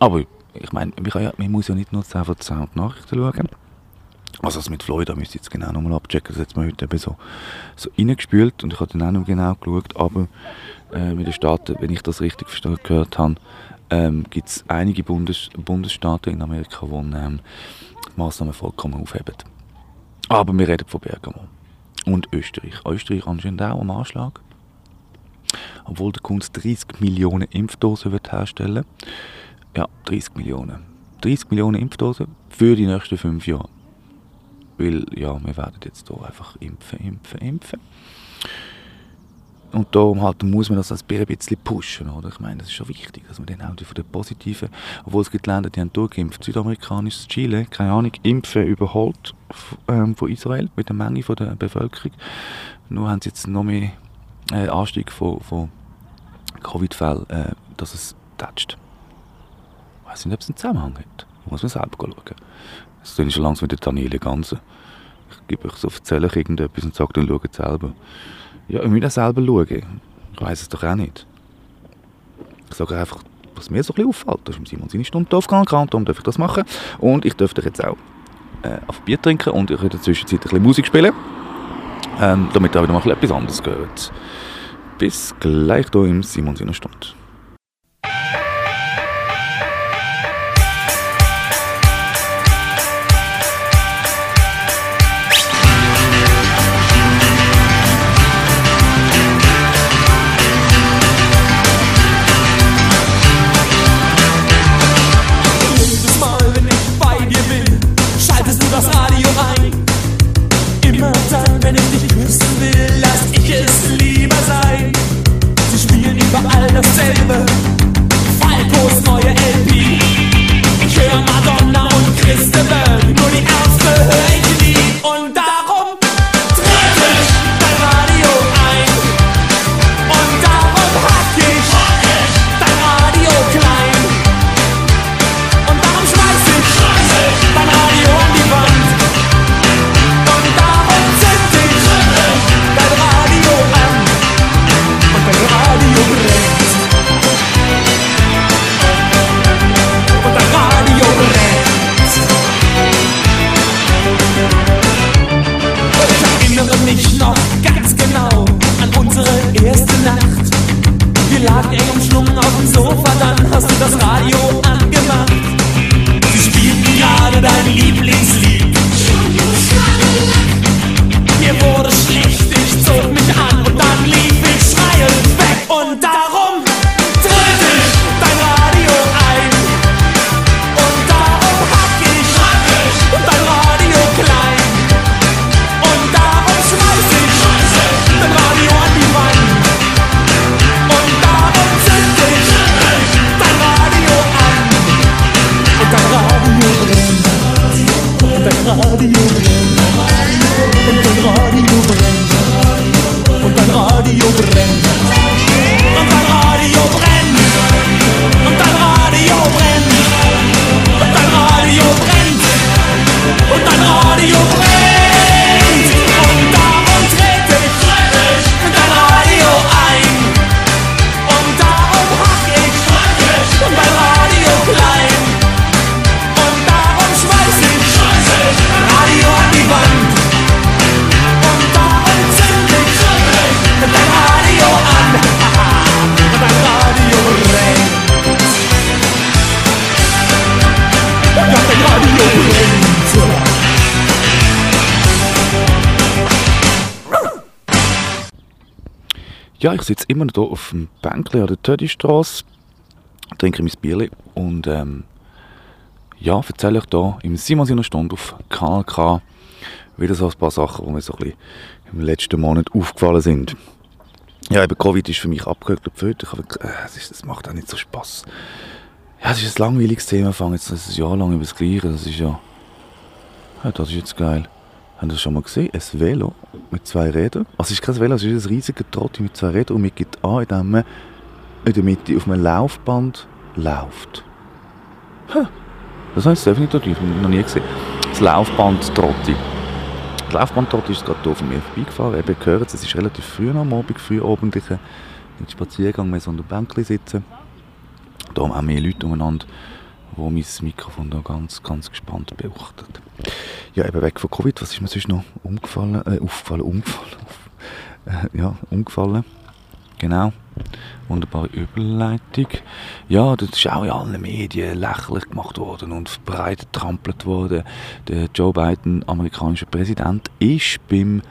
Aber ich meine, man, ja, muss ja nicht nur 10 von 10 Nachrichten schauen. Also das mit Florida müsste ich jetzt genau nochmal abchecken. Das hat mir heute eben so, so reingespült und ich habe dann auch noch genau geschaut. Aber äh, mit den Staaten, wenn ich das richtig gehört habe, ähm, gibt es einige Bundes Bundesstaaten in Amerika, die ähm, Massnahmen vollkommen aufheben. Aber wir reden von Bergamo. Und Österreich. Österreich anscheinend auch am Anschlag. Obwohl der Kunst 30 Millionen Impfdosen wird herstellen Ja, 30 Millionen. 30 Millionen Impfdosen für die nächsten fünf Jahre. Weil, ja, wir werden jetzt hier einfach impfen, impfen, impfen. Und darum halt muss man das als ein bisschen pushen, oder? Ich meine, das ist schon wichtig, dass man dann auch die von den Positiven, obwohl es gibt Länder, die haben durchgeimpft, südamerikanisches Chile, keine Ahnung, Impfen überholt ähm, von Israel mit der Menge von der Bevölkerung. Nur haben sie jetzt noch mehr äh, Anstieg von, von Covid-Fällen, äh, dass es tätscht. Ich weiß nicht, ob es einen Zusammenhang hat. Da muss man selber schauen. Das ist schon langsam mit der Daniele Ganze. Ich gebe euch so, erzähle ich irgendetwas und sage dann, schaut selber. Ja, ich muss auch selber schauen. Ich weiß es doch auch nicht. Ich sage einfach, was mir so ein bisschen auffällt. Da ist Simon seine Stunde aufgegangen, darum darf ich das machen. Und ich dürfte jetzt auch äh, auf Bier trinken und ich in der Zwischenzeit ein bisschen Musik spielen. Ähm, damit ihr wieder mal etwas anderes gehört. Bis gleich hier im Simon seiner Stunde. Ja, ich sitze immer noch hier auf dem Bänkchen an der Tödistrasse, trinke mein Bier und ähm, ja, erzähle euch hier im Simon Stunde auf KLK wieder so ein paar Sachen, die mir so ein bisschen im letzten Monat aufgefallen sind. Ja, eben Covid ist für mich abgehört für heute. Ich äh, das, ist, das macht auch nicht so Spass. Ja, es ist ein langweiliges Thema, fange jetzt ein Jahr lang über das Gleiche. Das ist ja, ja, das ist jetzt geil. Haben Sie das schon mal gesehen? Ein Velo mit zwei Rädern. Also es ist kein Velo, es ist ein riesiger Trotti mit zwei Rädern und man geht an, indem man in der Mitte auf einem Laufband läuft. Huh. Das habe ich definitiv noch nie gesehen. Das Laufband Trotti. Das Laufband Trotti ist gerade hier von mir vorbeigefahren. Eben gehört es ist relativ früh am Abend, früh abend. Ich einen Spaziergang, mehr so an der Bänkchen sitzen. Da haben auch mehr Leute umeinander. Wo mein Mikrofon da ganz, ganz gespannt beobachtet. Ja, eben weg von Covid, was ist mir sonst noch umgefallen, äh, aufgefallen, umgefallen, äh, ja, umgefallen. Genau. Wunderbare Überleitung. Ja, das ist auch in allen Medien lächerlich gemacht worden und breit getrampelt worden. Der Joe Biden, amerikanischer Präsident, ist beim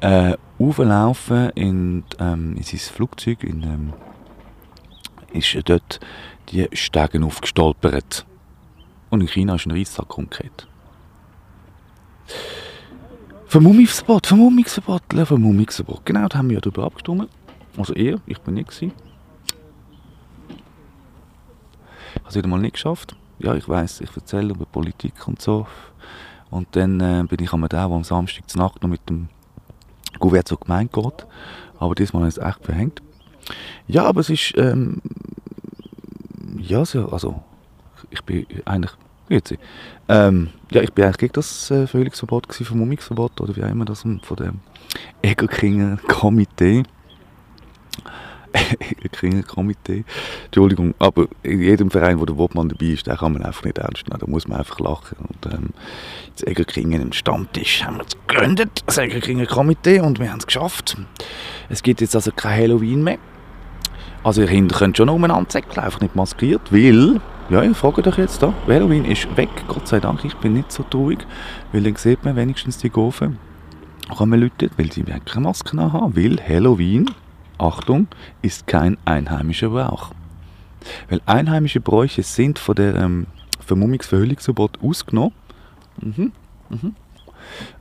äh, Auflaufen in, ähm, in sein Flugzeug, in, ähm, ist dort die Stegen aufgestolpert. Und in China ist ein Reissack umgekehrt. Vermummungsverbot, Vermummungsverbot, Vermummungsverbot. Genau, da haben wir ja darüber abgestimmt. Also er, ich bin nicht. Ich habe es wieder mal nicht geschafft. Ja, ich weiß, ich erzähle über Politik und so. Und dann äh, bin ich einmal der, der am Samstag zur Nacht noch mit dem Gouverneur zur Gemeinde geht. Aber diesmal ist es echt verhängt. Ja, aber es ist, ähm, ja, so, also, ich bin eigentlich, jetzt, ähm, ja, ich bin eigentlich gegen das äh, Völligungsverbot, Vermummungsverbot, oder wie auch immer das von dem Egerkinger Komitee. [laughs] Egerkinger Komitee. Entschuldigung, aber in jedem Verein, wo der Wobmann dabei ist, den kann man einfach nicht ernst nehmen, da muss man einfach lachen. Und ähm, das Egerkingen im Stammtisch haben wir es gegründet, das Egerkinger Komitee, und wir haben es geschafft. Es gibt jetzt also kein Halloween mehr. Also ihr Kinder könnt schon umeinander säckeln, einfach nicht maskiert, weil, ja, ich frage euch jetzt da, Halloween ist weg, Gott sei Dank, ich bin nicht so traurig, weil dann sieht man wenigstens die Gofen, kommen Leute, weil sie keine Masken haben, weil Halloween, Achtung, ist kein einheimischer Brauch. Weil einheimische Bräuche sind von der ähm, Vermummungsverhüllungsverbot ausgenommen. Mhm, mhm.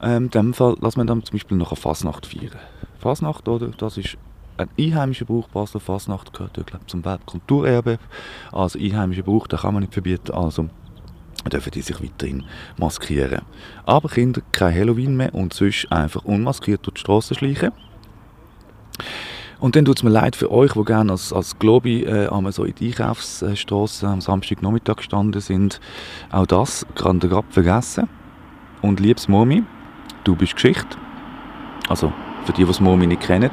Ähm, in dem Fall lassen wir dann zum Beispiel noch eine Fasnacht feiern. Fasnacht, oder, das ist ein einheimischer Brauch, Basler Fasnacht gehört ja, glaub, zum Weltkulturerbe. Also einheimischer Brauch, den kann man nicht verbieten, also dürfen die sich weiterhin maskieren. Aber Kinder, kein Halloween mehr und sonst einfach unmaskiert durch die Straße schleichen. Und dann tut es mir leid für euch, die gerne als, als Globi äh, so in die Einkaufsstraße am Samstagnachmittag gestanden sind. Auch das kann der gerade vergessen. Und liebes Momi, du bist Geschichte. Also, für die, die Momi nicht kennen,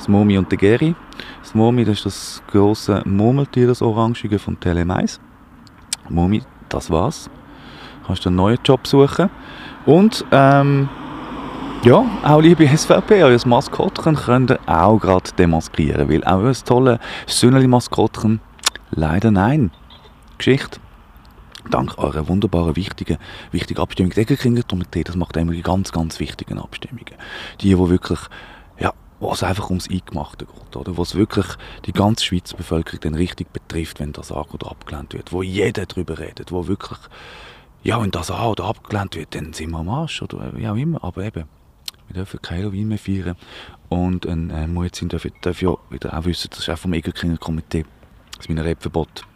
das Momi und der Geri. Das Momi, das ist das große Murmeltier, das Orangige von Telemais. Momi, das war's. Du kannst einen neuen Job suchen. Und, ähm, ja, auch liebe SVP, euer Maskottchen könnt ihr auch gerade demaskieren, weil auch das tolle Söhneli-Maskottchen, leider nein. Geschichte. Dank eurer wunderbaren, wichtigen, wichtigen Abstimmung. Der Egerkinder-Komitee, das macht immer ganz, ganz wichtigen Abstimmungen. Die, die wirklich, wo es einfach ums Eingemachte geht, oder? Wo es wirklich die ganze Schweizer Bevölkerung dann richtig betrifft, wenn das an- oder abgelehnt wird. Wo jeder darüber redet, wo wirklich, ja, wenn das an- oder abgelehnt wird, dann sind wir am Arsch, oder wie auch immer. Aber eben, wir dürfen kein Halloween mehr feiern. Und ein äh, Muezzin darf, darf ja wieder auch wissen, das ist auch vom Egerkinder Komitee, das Minarettverbot,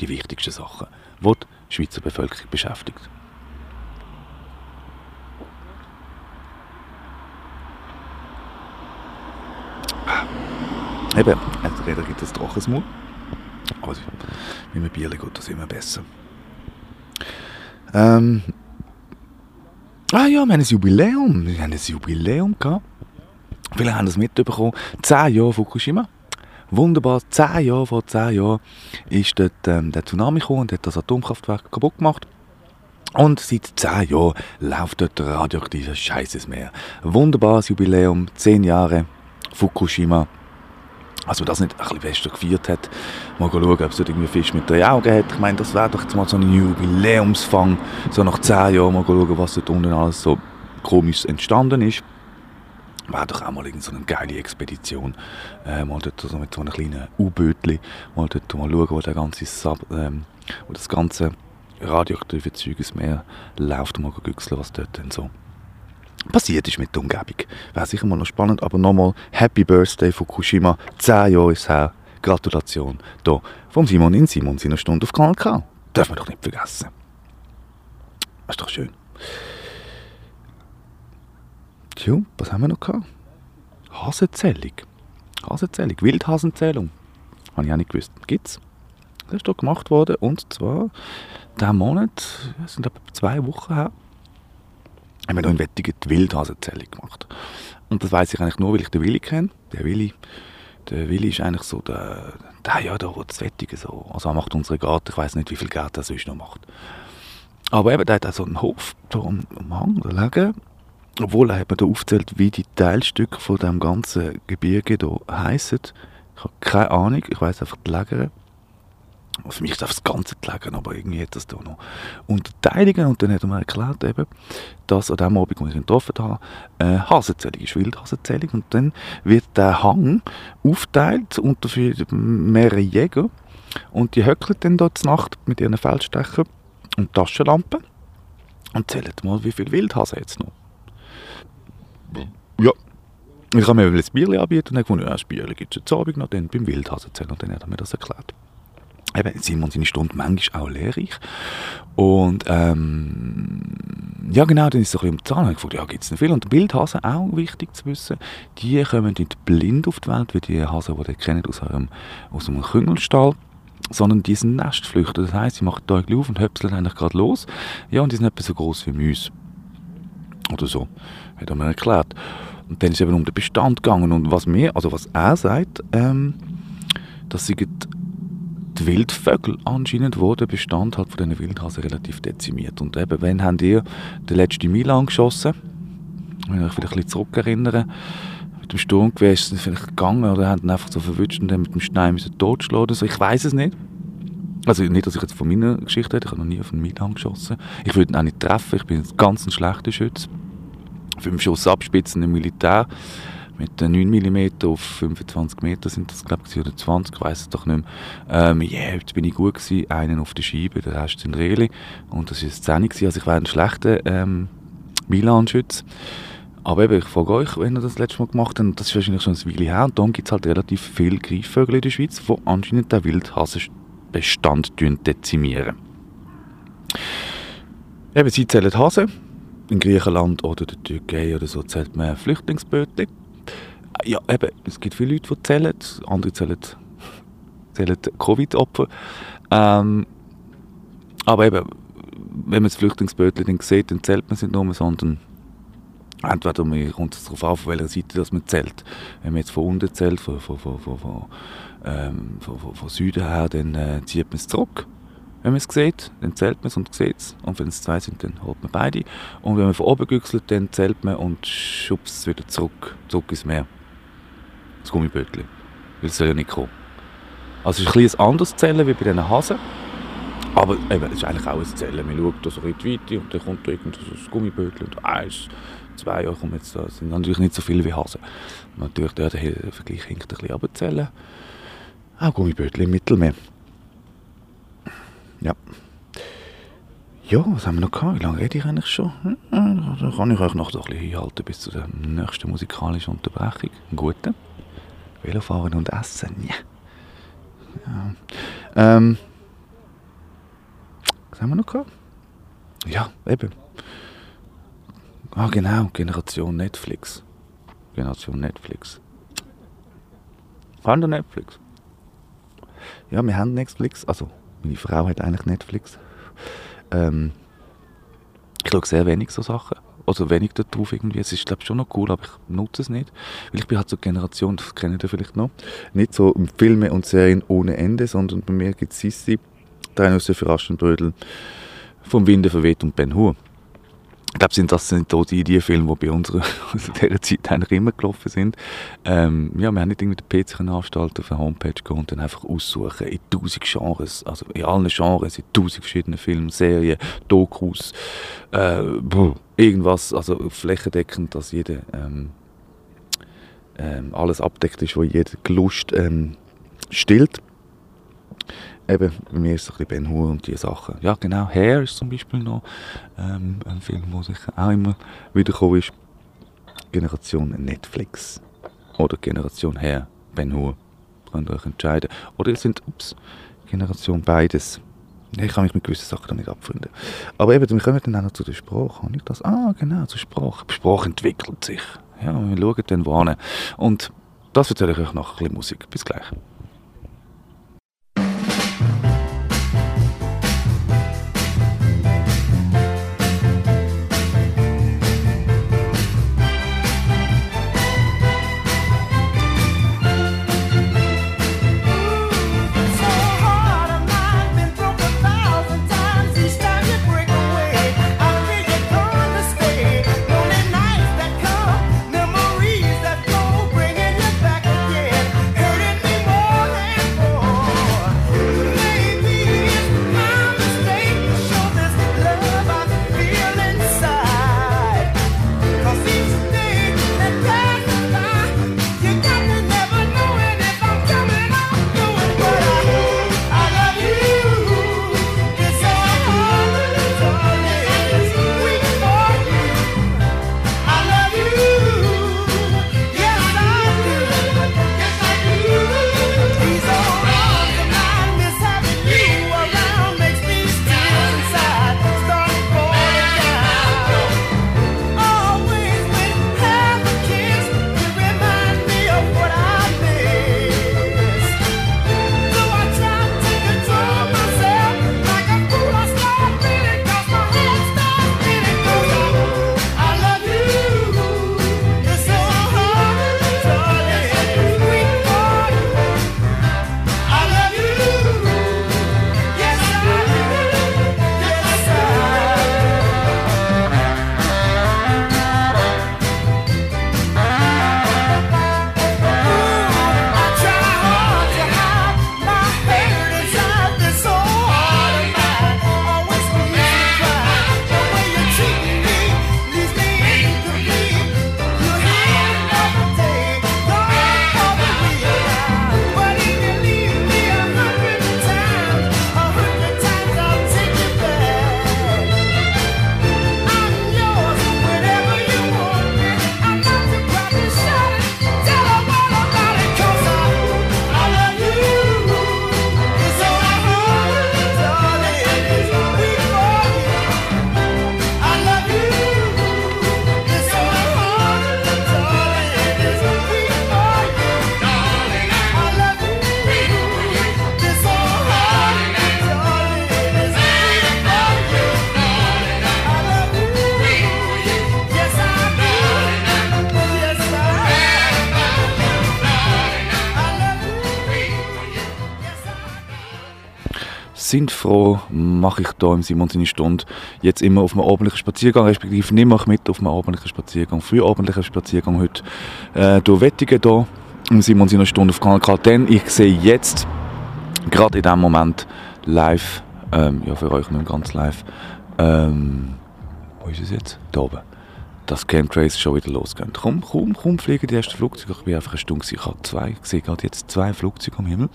die wichtigsten Sachen, die die Schweizer Bevölkerung beschäftigt. Eben, also Räder gibt es trockenes Mund. Also, mit einem Bierchen geht das immer besser. Ähm, ah ja, wir haben ein Jubiläum. Wir haben ein Jubiläum gehabt. Viele haben das mitbekommen. Zehn Jahre Fukushima. Wunderbar, zehn Jahre, vor zehn Jahren ist dort ähm, der Tsunami gekommen und hat das Atomkraftwerk kaputt gemacht. Und seit zehn Jahren läuft dort der radioaktive Scheiß ins Meer. Wunderbares Jubiläum, zehn Jahre Fukushima. Also, das nicht ein bisschen fester gefeiert hat, mal schauen, ob es dort irgendwie Fisch mit drei Augen hat. Ich meine, das wäre doch jetzt mal so ein Jubiläumsfang. So nach zehn Jahren mal schauen, was dort unten alles so komisch entstanden ist. Wäre doch auch mal irgend so eine geile Expedition. Äh, mal dort so mit so einem kleinen U-Bötli. Mal dort mal schauen, wo, der ganze Sub, ähm, wo das ganze radioaktive Zeug ins Meer läuft. Mal güchseln, was dort denn so passiert ist mit der Umgebung. Wäre sicher mal noch spannend, aber nochmal Happy Birthday Fukushima, 10 Jahre ist her. Gratulation hier vom Simon in Simon seiner Stunde auf Kanal K. Darf man doch nicht vergessen. Ist doch schön. Tja, was haben wir noch gehabt? Hasenzählung. Hasenzählung, Wildhasenzählung. Habe ich auch nicht gewusst. Gibt's? Das ist doch gemacht worden und zwar diesen Monat, das sind etwa zwei Wochen her, haben wir noch in Wettigen die Wildhasenzählung gemacht. Und das weiß ich eigentlich nur, weil ich den Willi kenne. Der Willi der Willi ist eigentlich so der, der ja, der das Wettige so. Also er macht unsere Garten, ich weiß nicht, wie viel Geld er sonst noch macht. Aber eben, der hat auch so einen Hof da am, am Hang da liegen. Obwohl er hat mir da aufgezählt, wie die Teilstücke von dem ganzen Gebirge hier heissen. Ich habe keine Ahnung, ich weiß einfach die Läger. Für mich ist das Ganze gelegen, aber irgendwie hat das da noch Unterteilungen. Und dann hat er mir erklärt, eben, dass an dem Abend, wo ich ihn getroffen habe, äh, Hasenzählung ist, Wildhasenzählung. Und dann wird der Hang aufteilt unter mehrere Jäger. Und die höckeln dann dort Nacht mit ihren Feldstechern und Taschenlampen und zählen mal, wie viel Wildhase jetzt noch. Ja. Ich habe mir ein Bier anbieten und dann gefunden, ja, das Bier gibt es jetzt Abend noch, dann beim Wildhase zählen. Und dann hat er mir das erklärt eben Simon seine Stunde manchmal auch lehrreich. Und ähm, ja genau, dann ist es so ein bisschen um die Zahlen. Ich gefunden, ja, gibt es nicht viel. Und Wildhasen, auch wichtig zu wissen, die kommen nicht blind auf die Welt, wie die Hasen, die ihr kennt aus einem, aus einem Küngelstall sondern die sind Nestflüchter. Das heisst, sie machen die Äugel auf und höpseln eigentlich gerade los. Ja, und die sind etwa so groß wie Mäuse. Oder so, hat er mir erklärt. Und dann ist es eben um den Bestand gegangen. Und was mir, also was er sagt, ähm, dass sie die Wildvögel anscheinend, wo der Bestand halt von diesen Wildhasen relativ dezimiert. Und eben, wenn habt ihr den letzten Milan geschossen? Wenn ich mich vielleicht ein bisschen zurückerinnere, mit dem Sturmgewehr ist es vielleicht gegangen oder haben einfach so verwünscht und dann mit dem Stein müssen totschlagen oder so. Ich weiß es nicht. Also nicht, dass ich jetzt von meiner Geschichte rede, ich habe noch nie auf einen Milan geschossen. Ich würde ihn auch nicht treffen, ich bin ein ganz schlechter Schütze. Fünf Schuss abspitzen im Militär mit 9 mm auf 25 Meter sind das, glaube ich, oder 20, ich weiß es doch nicht mehr. Ähm, yeah, jetzt bin ich gut gewesen, einen auf der Scheibe, der Rest sind Reli. Und das war eine Szene, also ich wäre ein schlechter ähm, Milan-Schütze. Aber eben, ich frage euch, wenn ihr das letzte Mal gemacht habt, das ist wahrscheinlich schon ein Weile her, und dann gibt es halt relativ viele Greifvögel in der Schweiz, die anscheinend den Wildhasenbestand dezimieren. Eben, sie zählen Hasen. In Griechenland oder der Türkei oder so zählt man Flüchtlingsbötchen. Ja, eben, es gibt viele Leute, die zählen, andere zählen, zählen Covid-Opfer. Ähm, aber eben, wenn man das Flüchtlingsbötchen sieht, dann zählt man es nicht nur, sondern entweder man kommt es darauf an, von welcher Seite das man zählt. Wenn man jetzt von unten zählt, von, von, von, von, von, ähm, von, von, von Süden her, dann äh, zieht man es zurück. Wenn man es sieht, dann zählt man es und sieht es. Und wenn es zwei sind, dann holt man beide. Und wenn man von oben güchselt, dann zählt man und schubst es wieder zurück, zurück ins Meer das Gummibötchen. Weil es soll ja nicht kommen. Also es ist ein bisschen anderes Zählen wie bei diesen Hasen. Aber eben, es ist eigentlich auch ein Zählen. Man schaut da so in die Weite und dann kommt da irgend so ein Gummibötchen und eins, zwei, ja, kommen jetzt da. Das sind natürlich nicht so viele wie Hasen. Natürlich, der, Vergleich hinkt ein bisschen, aber Zählen, auch Gummibötchen im Mittelmeer. Ja. Ja, was haben wir noch gehabt? Wie lange rede ich eigentlich schon? Hm, da kann ich euch noch ein bisschen hinhalten bis zur nächsten musikalischen Unterbrechung. Guten. Velofahren und Essen. Ja. ja. Ähm, was haben wir noch gehabt? Ja, eben. Ah, genau, Generation Netflix. Generation Netflix. Fahren Netflix? Ja, wir haben Netflix. Also, meine Frau hat eigentlich Netflix. Ähm, ich schaue sehr wenig so Sachen also wenig darauf irgendwie. Es ist, glaube ich, schon noch cool, aber ich nutze es nicht. Weil ich bin halt so Generation, das kennt ihr vielleicht noch, nicht so Filme und Serien ohne Ende, sondern bei mir gibt es Sissi, Drei Nüsse für Aschenbrödel, Vom Winde verweht und Ben Hur. Ich glaube, sind das sind die, die Filme, die bei uns [laughs] aus dieser Zeit eigentlich immer gelaufen sind. Ähm, ja, wir haben nicht irgendwie den PC anstalten, auf eine Homepage gehen und dann einfach aussuchen in tausend Genres, also in allen Genres, in tausend verschiedenen Filmen, Serien, Dokus, äh, irgendwas, also flächendeckend, dass jeder ähm, ähm, alles abdeckt ist, wo jeder Lust ähm, stillt eben, bei mir ist es ein bisschen Ben Hur und diese Sachen. Ja, genau, Hair ist zum Beispiel noch ähm, ein Film, der sicher auch immer wiedergekommen ist. Generation Netflix oder Generation Hair, Ben Hur. Könnt ihr euch entscheiden. Oder ihr sind, ups, Generation beides. Ich kann mich mit gewissen Sachen damit abfinden. Aber eben, wir kommen dann auch noch zu der Sprache. Habe ich das? Ah, genau, zur Sprache. Die Sprache entwickelt sich. Ja, wir schauen dann wohin. Und das erzähle ich euch nach ein bisschen Musik. Bis gleich. Sind froh, mache ich hier im Simon seine Stunde jetzt immer auf einem ordentlichen Spaziergang, respektive nehme ich mit auf einem ordentlichen Spaziergang, früh ordentlichen Spaziergang heute äh, durch Wettigen hier im Simon seiner Stunde auf Kanal K, denn ich sehe jetzt, gerade in diesem Moment, live, ähm, ja für euch nicht ganz live, ähm, wo ist es jetzt? Da oben dass Chemtrails schon wieder losgehen. Komm, komm, komm, fliegen die ersten Flugzeuge. Ich bin einfach eine Stunde, ich habe zwei, ich sehe gerade jetzt zwei Flugzeuge am Himmel.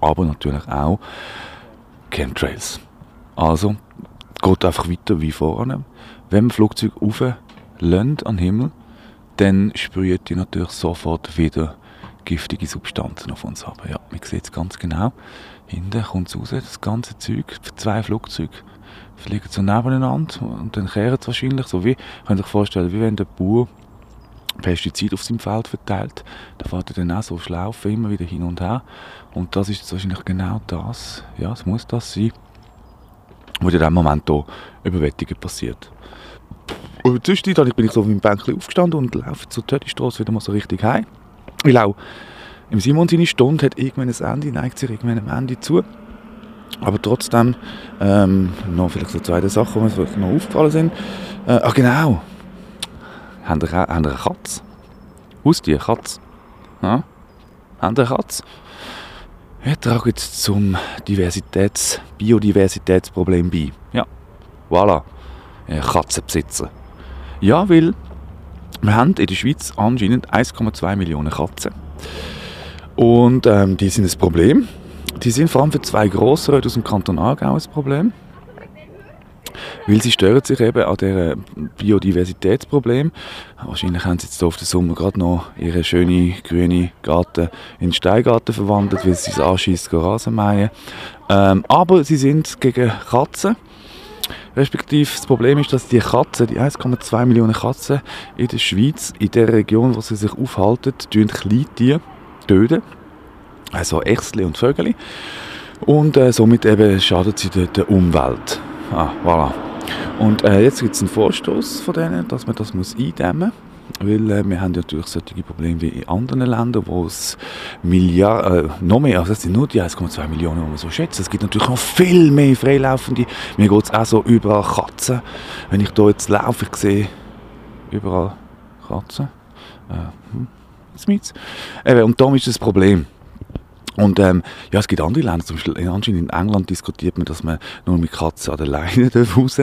Aber natürlich auch Chemtrails. Also, geht einfach weiter wie vorne. Wenn man Flugzeug auflönt den Himmel, dann sprüht die natürlich sofort wieder giftige Substanzen auf uns ab. Ja, man sieht es ganz genau. Hinten kommt es raus, das ganze Zeug, zwei Flugzeuge fliegen so nebeneinander und dann kehren sie wahrscheinlich so wie, könnt ihr euch vorstellen, wie wenn der Bauer Pestizid auf seinem Feld verteilt, dann fährt er dann auch so schlaufen, immer wieder hin und her und das ist wahrscheinlich genau das, ja, es muss das sein, was in diesem Moment hier über Wettigen passiert. Und zwischendurch bin ich so auf meinem Bänkchen aufgestanden und laufe zur Töttistrasse wieder mal so richtig heim. Weil auch im Simon seine Stunde hat irgendwann ein Ende, neigt sich irgendwann am Ende zu. Aber trotzdem, ähm, noch vielleicht so zwei Sachen, die mir noch aufgefallen sind. Äh, ah, genau. Haben ihr, habt ihr eine Katze? Haustier, Katze? Ja? Habt ihr eine Katze? Ja, trage jetzt zum Diversitäts-, Biodiversitätsproblem bei. Ja, voilà. Katzenbesitzer. Ja, weil wir haben in der Schweiz anscheinend 1,2 Millionen Katzen. Und ähm, die sind ein Problem. Die sind vor allem für zwei Grossröte aus dem Kanton Aargau ein Problem. Weil sie stören sich eben an diesem Biodiversitätsproblem. Wahrscheinlich haben sie jetzt auf den Sommer gerade noch ihren schönen grünen Garten in Steingarten verwandelt, weil sie es anschießt, Rasenmähen. Ähm, aber sie sind gegen Katzen. Respektive das Problem ist, dass die Katzen, die 1,2 Millionen Katzen in der Schweiz, in der Region, wo sie sich aufhalten, Kleintiere töten also Echsli und Vögel. Und äh, somit eben schadet sie der Umwelt. Ah, voilà. Und äh, jetzt gibt es einen Vorstoß von denen, dass man das muss eindämmen muss. Weil äh, wir haben ja natürlich solche Probleme wie in anderen Ländern, wo es Milliarden, äh, noch mehr, also das sind nur die 1,2 Millionen, die man so schätzt. Es gibt natürlich noch viel mehr Freilaufende. Mir geht es auch so überall Katzen. Wenn ich hier jetzt laufe, ich sehe überall Katzen. Äh, hm, und darum ist das Problem. Und ähm, ja, es gibt andere Länder, zum Beispiel anscheinend in England diskutiert man, dass man nur mit Katzen an der Leine [laughs] raus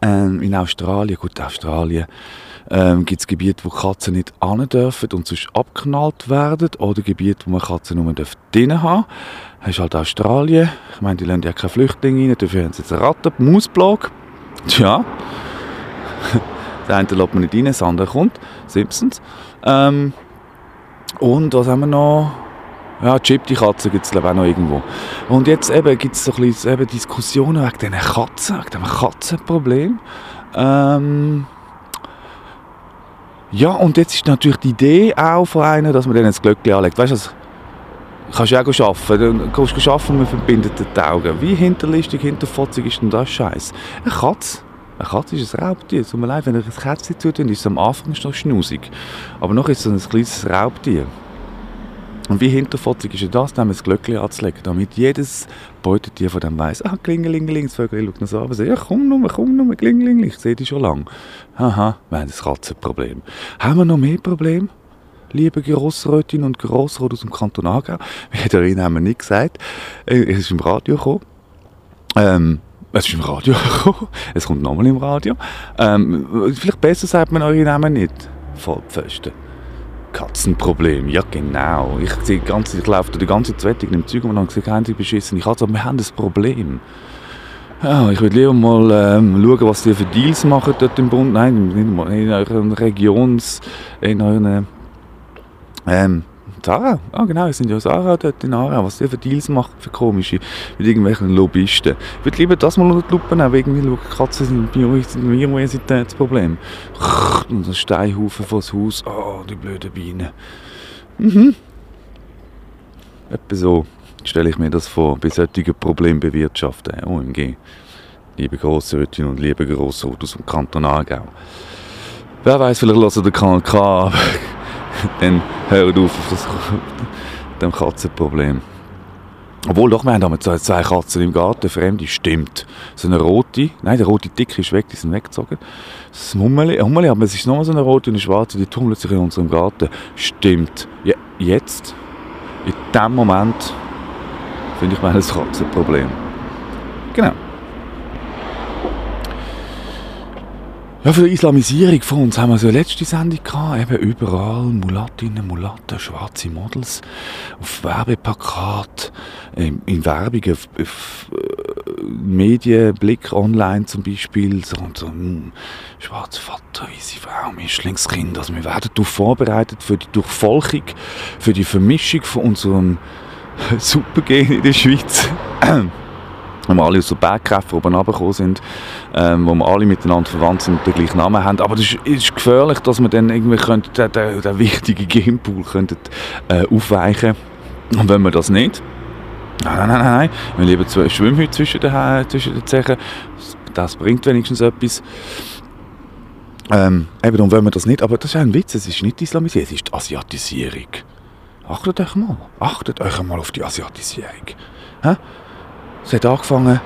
ähm, In Australien, gut, Australien ähm, gibt es Gebiete, wo Katzen nicht an dürfen und sonst abknallt werden oder Gebiete, wo man Katzen nur drinnen haben Das ist halt Australien. Ich meine, die lassen ja keine Flüchtlinge rein, dafür haben sie jetzt eine Ratte, Mausplage. Tja, [laughs] der eine lässt man nicht rein, das andere kommt, Simpsons. Ähm, und was haben wir noch? Ja, Chip, die Katze gibt es auch noch irgendwo. Und jetzt gibt es so ein bisschen eben Diskussionen wegen diesen Katzen, wegen diesem Katzenproblem. Ähm ja, und jetzt ist natürlich die Idee auch von einer, dass man denen ein Glöckchen anlegt. Weißt du, also, kannst du auch arbeiten. Du kannst und man verbindet die Augen. Wie hinterlistig, hinterfotzig ist denn das Scheiß? Eine Katze. Eine Katze ist ein Raubtier. Tut mir leid, wenn ihr ein Kätzchen zutun, ist es am Anfang noch schnusig. Aber noch ist es ein kleines Raubtier. Und wie hinterfotzig ist das, dann ein Glöckchen anzulegen, damit jedes Beutetier von dem weiss, ah, klingelingeling, das Vögel schaut noch so an ja, komm nur, komm nur, klingelingeling, ich sehe dich schon lange. Haha, wir haben ein Katzenproblem. Haben wir noch mehr Probleme? Liebe Grossrätinnen und Grossräte aus dem Kanton Aargau, [laughs] darin haben wir nicht gesagt, äh, es ist im Radio gekommen, ähm, es ist im Radio [laughs] gekommen, es kommt nochmal im Radio, ähm, vielleicht besser sagt man eure Namen nicht, Vollpfosten. Katzenproblem, ja genau. Ich, sehe ganze, ich laufe die ganze Zeit im Zug und habe gesagt, einzig beschissen. Ich also, wir haben ein Problem. Ja, ich würde lieber mal ähm, schauen, was die für Deals machen dort im Bund. Nein, nicht mal in euren Regions, in euren ähm, Sarah, ah genau, wir sind ja Sarah dort in Aarau, was die für Deals machen, für komische, mit irgendwelchen Lobbyisten. Ich würde lieber das mal unter die Lupe nehmen, wegen irgendwie Katzen sind ein Biodiversitätsproblem. Und ein Steinhaufen vors Haus, oh, die blöden Bienen. Mhm. Etwa so stelle ich mir das vor, bei solchen Problemen bewirtschaften, OMG. Liebe Grossrätinnen und liebe Grossräte aus dem Kanton Aargau. Wer weiß, vielleicht lassen der Kanal K [laughs] dann hört auf auf das, [laughs] dem Katzenproblem. Obwohl, doch, wir haben damals zwei- Katzen im Garten, fremde, stimmt. So eine rote, nein, der rote Dick ist weg, die sind weggezogen. Das Hummeli, Hummeli, aber es ist nochmal so eine rote und eine schwarze, die tummelt sich in unserem Garten. Stimmt. Ja, jetzt, in dem Moment, finde ich, ein Katzenproblem. Genau. Ja, für die Islamisierung von uns haben wir so eine letzte Sendung gehabt, eben überall Mulatinnen, Mulatten, schwarze Models, auf Werbeplakat, in, in Werbung, auf, auf äh, Medien, Blick online zum Beispiel, so und so, hm, schwarzer Vater, weiße Frau, Mischlingskind, also wir werden darauf vorbereitet für die Durchfolchung, für die Vermischung von unserem [laughs] Supergen in der Schweiz [clears throat] wo wir alle aus der Bergkräften oben runtergekommen sind, ähm, wo wir alle miteinander verwandt sind und den gleichen Namen haben. Aber es ist, ist gefährlich, dass wir dann irgendwie könnte, den, den, den wichtigen Genpool könnten, äh, aufweichen Und wenn wir das nicht, nein, nein, nein, nein, wir lieber zwei Schwimmhüte zwischen den, zwischen den Zechen, das bringt wenigstens etwas. Ähm, eben, und wenn wir das nicht, aber das ist ein Witz, es ist nicht Islamisierung, es ist Asiatisierung. Achtet euch mal, achtet euch mal auf die Asiatisierung. Hä? Es hat angefangen,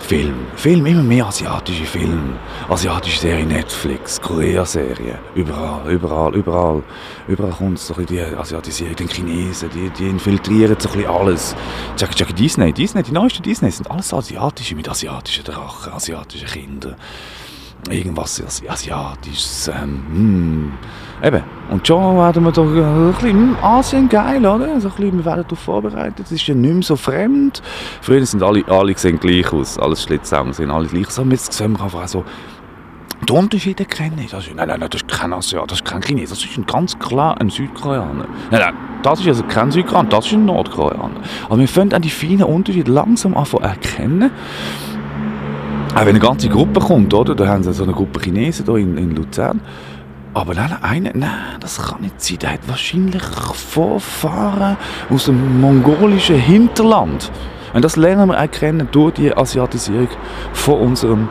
Film. Film, immer mehr asiatische Filme. Asiatische Serien, Netflix, Korea-Serien. Überall, überall, überall. Überall kommt so ein bisschen die Asiatisierung, die Chinesen, die, die infiltrieren so ein bisschen alles. Check, check, Disney, Disney, die neuesten Disney sind alles asiatische mit asiatischen Drachen, asiatischen Kindern. Irgendwas Asi- Asiatisches. Ähm, hm. Eben. Und schon werden wir doch äh, ein bisschen hm, Asien geil, oder? So ein bisschen, wir werden darauf vorbereitet. Es ist ja nicht mehr so fremd. Früher sind alle, alle sehen gleich aus. Alles Schlitzaugen sind alle gleich. So, jetzt sehen wir einfach auch so die Unterschiede kennen. Das ist, nein, nein, das ist kein Asiat, das ist kein Chinese, das ist ein ganz klar ein Südkoreaner. Nein, nein, das ist also kein Südkoreaner, das ist ein Nordkoreaner. Aber wir fangen an die feinen Unterschiede langsam an erkennen. Auch wenn eine ganze Gruppe kommt, oder? Da haben sie so eine Gruppe Chinesen hier in, in Luzern. Aber nein, eine, nein, das kann nicht sein. Der hat wahrscheinlich Vorfahren aus dem mongolischen Hinterland. Und das lernen wir erkennen durch die Asiatisierung von unserem,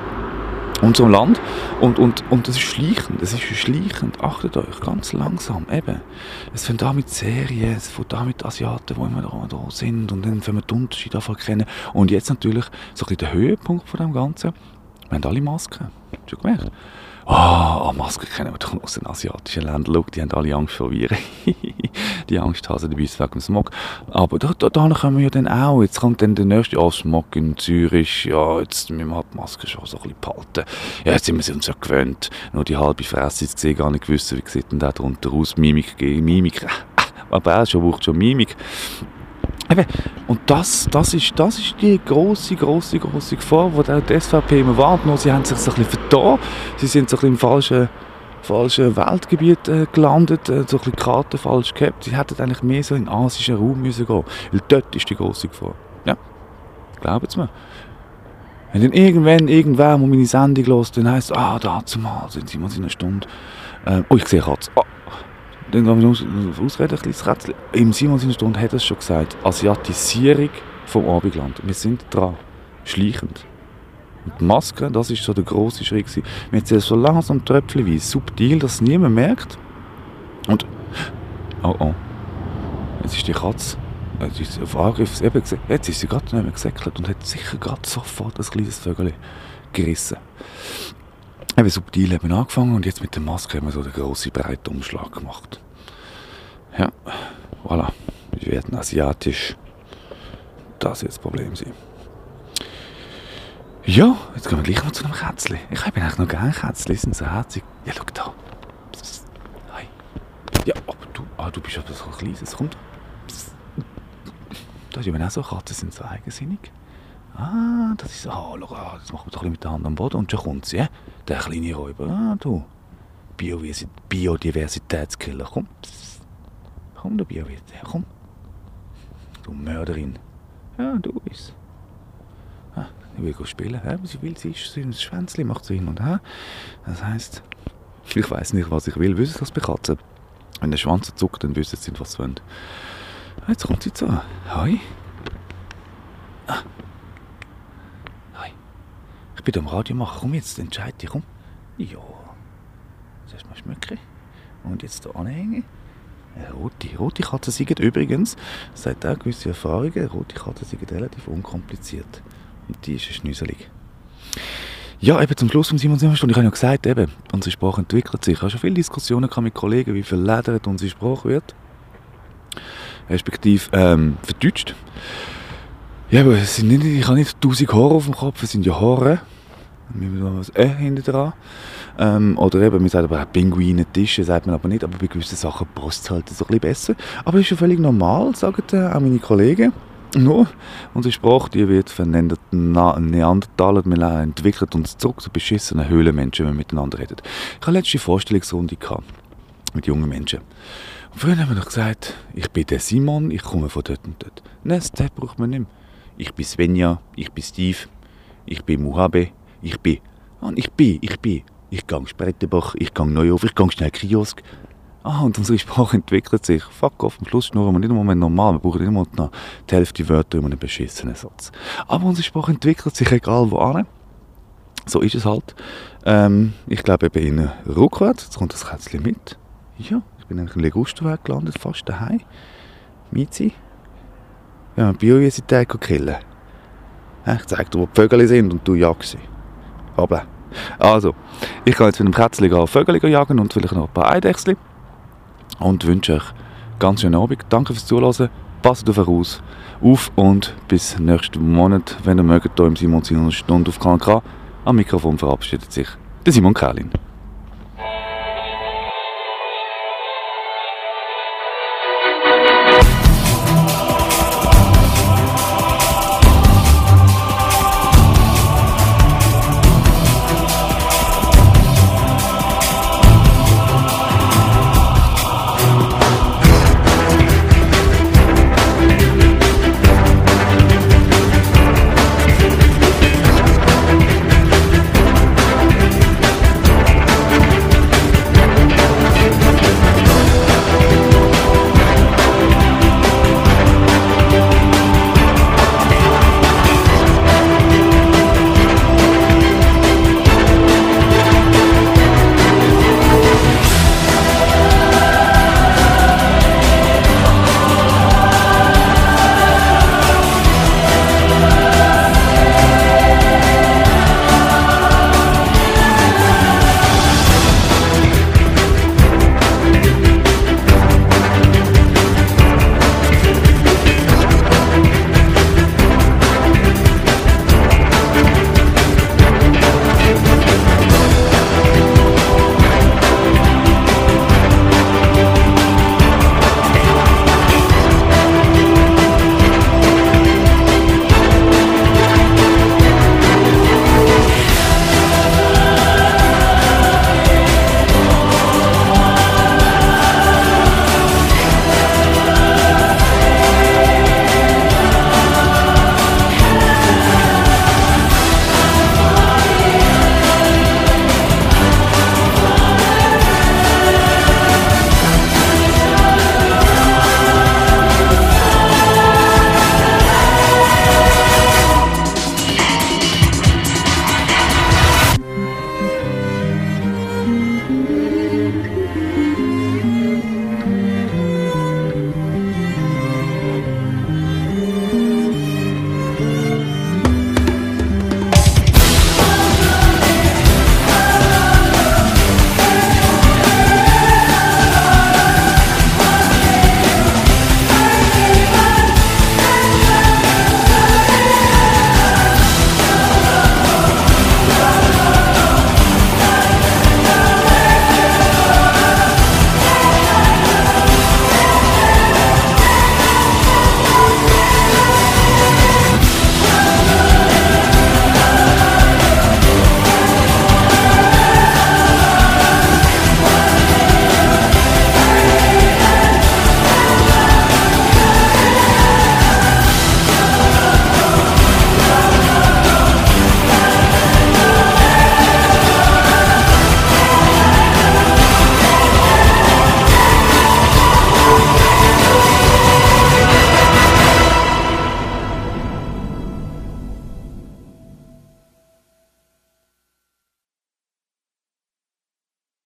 unserem Land. Und, und, und das ist schleichend, das ist schleichend. Achtet euch, ganz langsam, eben. Es fängt an mit Serien, es fängt an mit Asiaten, die immer da, sind. Und dann fangen wir die Unterschiede an kennen. Und jetzt natürlich so ein bisschen der Höhepunkt von dem Ganzen. Wir haben alle Masken. Du gemerkt? Ah, oh, Masken kennen wir doch aus den asiatischen Ländern. Schau, die haben alle Angst vor Viren. [laughs] die Angst haben sie dabei wegen dem Smog. Aber da, da, da können wir ja dann auch. Jetzt kommt dann der nächste oh, Smog in Zürich. Ja, jetzt müssen wir halt die Maske schon so ein bisschen behalten. Ja, jetzt sind wir uns ja gewöhnt. Nur die halbe Fresse jetzt gesehen, gar nicht gewusst, wie sieht denn da drunter aus. Mimik gegen Mimik. [laughs] Aber er schon braucht schon Mimik. Und das, das, ist, das ist die grosse, grosse, grosse Gefahr, die auch die SVP immer wahrgenommen Sie haben sich ein bisschen vertan. Sie sind so ein bisschen im falschen, falschen Weltgebiet äh, gelandet, äh, so ein bisschen Karten falsch gehabt. Sie hätten eigentlich mehr so in den asischen Raum müssen gehen Weil dort ist die grosse Gefahr. Ja, glauben Sie mir. Wenn dann irgendwann, irgendwer mal meine Sendung hört, dann heisst es, ah, da zumal sind Sie mal in einer Stunde. Ähm, oh, ich sehe Katze. Oh. Dann gehen wir aus, ausreden, ein kleines Rätsel. Im Simon seiner Stunde hat es schon gesagt. Asiatisierung vom Abendland. Wir sind dran. Schleichend. Und die Maske, das ist so der grosse Schritt. Wir zuerst so langsam tröpfchenweise, subtil, dass es niemand merkt. Und, oh oh, jetzt ist die Katze, jetzt ist auf Angriff, eben, jetzt ist sie gerade nicht mehr gesäckelt und hat sicher gerade sofort ein kleines Vögel gerissen. Eben subtil haben wir angefangen und jetzt mit der Maske haben wir so den grossen, breiten Umschlag gemacht. Ja, voilà. Wir werden asiatisch. Das wird das Problem sein. Ja, jetzt gehen wir gleich noch zu einem Kätzchen. Ich habe eigentlich noch gerne Kätzchen, die sind so herzig. Ja, schau da. Psst. Hi. Ja, aber du, ah, du bist aber so ein kleines. Komm da. Psst. Da ist eben auch so Katzen, sind so eigensinnig. Ah, das ist, ah, schau, ah, das machen wir doch mit der Hand am Boden und schon kommt sie, ja? Der kleine Räuber. Ah, du. Biodiversi- Biodiversitätskiller, komm. Psst. Komm, du Biodiversität, komm. Du Mörderin. Ja, du bist. Ah, ich will spielen. Ja, sie will, sie ist, ein Schwänzchen, macht sie hin und her. Das heisst, ich weiß nicht, was ich will. Wissen Sie das bei Katzen? Wenn der Schwanz zuckt, dann wissen sie was sie wollen. Ah, Jetzt kommt sie zu. Hi. Ah. Hi. Ich bin am Radio machen. Komm jetzt, entscheid dich. Komm. Ja. Zuerst mal schmücken. Und jetzt hier anhängen. Rote, rote Katzen sind übrigens, seit auch gewisse Erfahrungen, rote Katzen sind relativ unkompliziert. Und die ist schnüselig. Ja, eben zum Schluss von Simon Simonstunde, ich habe ja gesagt, eben, unsere Sprache entwickelt sich. Ich habe schon viele Diskussionen mit Kollegen, wie verledert unsere Sprache wird. Respektive ähm, verdeutscht. Ja, aber es sind nicht, ich habe nicht tausend Haare auf dem Kopf, es sind ja Haare. Wir haben was «äh» hinten dran. Ähm, oder eben, man sagt aber auch Pinguine, Tische, sagt man aber nicht, aber bei gewissen Sachen passt es halt ein bisschen besser. Aber ist ja völlig normal, sagen äh, auch meine Kollegen. Nur, unsere Sprache die wird von Neandertaler wir entwickelt uns zurück zu beschissenen Höhlenmenschen, wenn wir miteinander reden. Ich hatte letzte Vorstellungsrunde mit jungen Menschen. Und früher haben wir noch gesagt, ich bin der Simon, ich komme von dort und dort. Nein, das braucht man nicht mehr. Ich bin Svenja, ich bin Steve, ich bin Muhabe, ich bin, und ich bin, ich bin, ich gehe Sprettenbach, ich gehe Neuhof, ich gehe schnell Kiosk. Ah, und unsere Sprache entwickelt sich. Fuck off, am Schluss schnurren wir nicht einmal normal, wir brauchen nicht einmal noch die Hälfte Wörter in einem beschissenen Satz. Aber unsere Sprache entwickelt sich egal wo an. So ist es halt. Ähm, ich glaube eben in rückwärts, jetzt kommt das Kätzchen mit. Ja, ich bin eigentlich im Legusterweg gelandet, fast daheim. Miezi. Ja, Biodiversität killen. Ich zeig dir, wo die Vögel sind und du jagst sie. Aber. Also, ich gehe jetzt mit dem Kätzchen Vögel jagen und vielleicht noch ein paar Eidechsel. Und wünsche euch ganz schönen Abend. Danke fürs Zuhören. Passt auf euch aus. Auf und bis nächsten Monat, wenn ihr mögt, hier im Simon Sinner Stunde auf Kanal K. Am Mikrofon verabschiedet sich der Simon Kählin.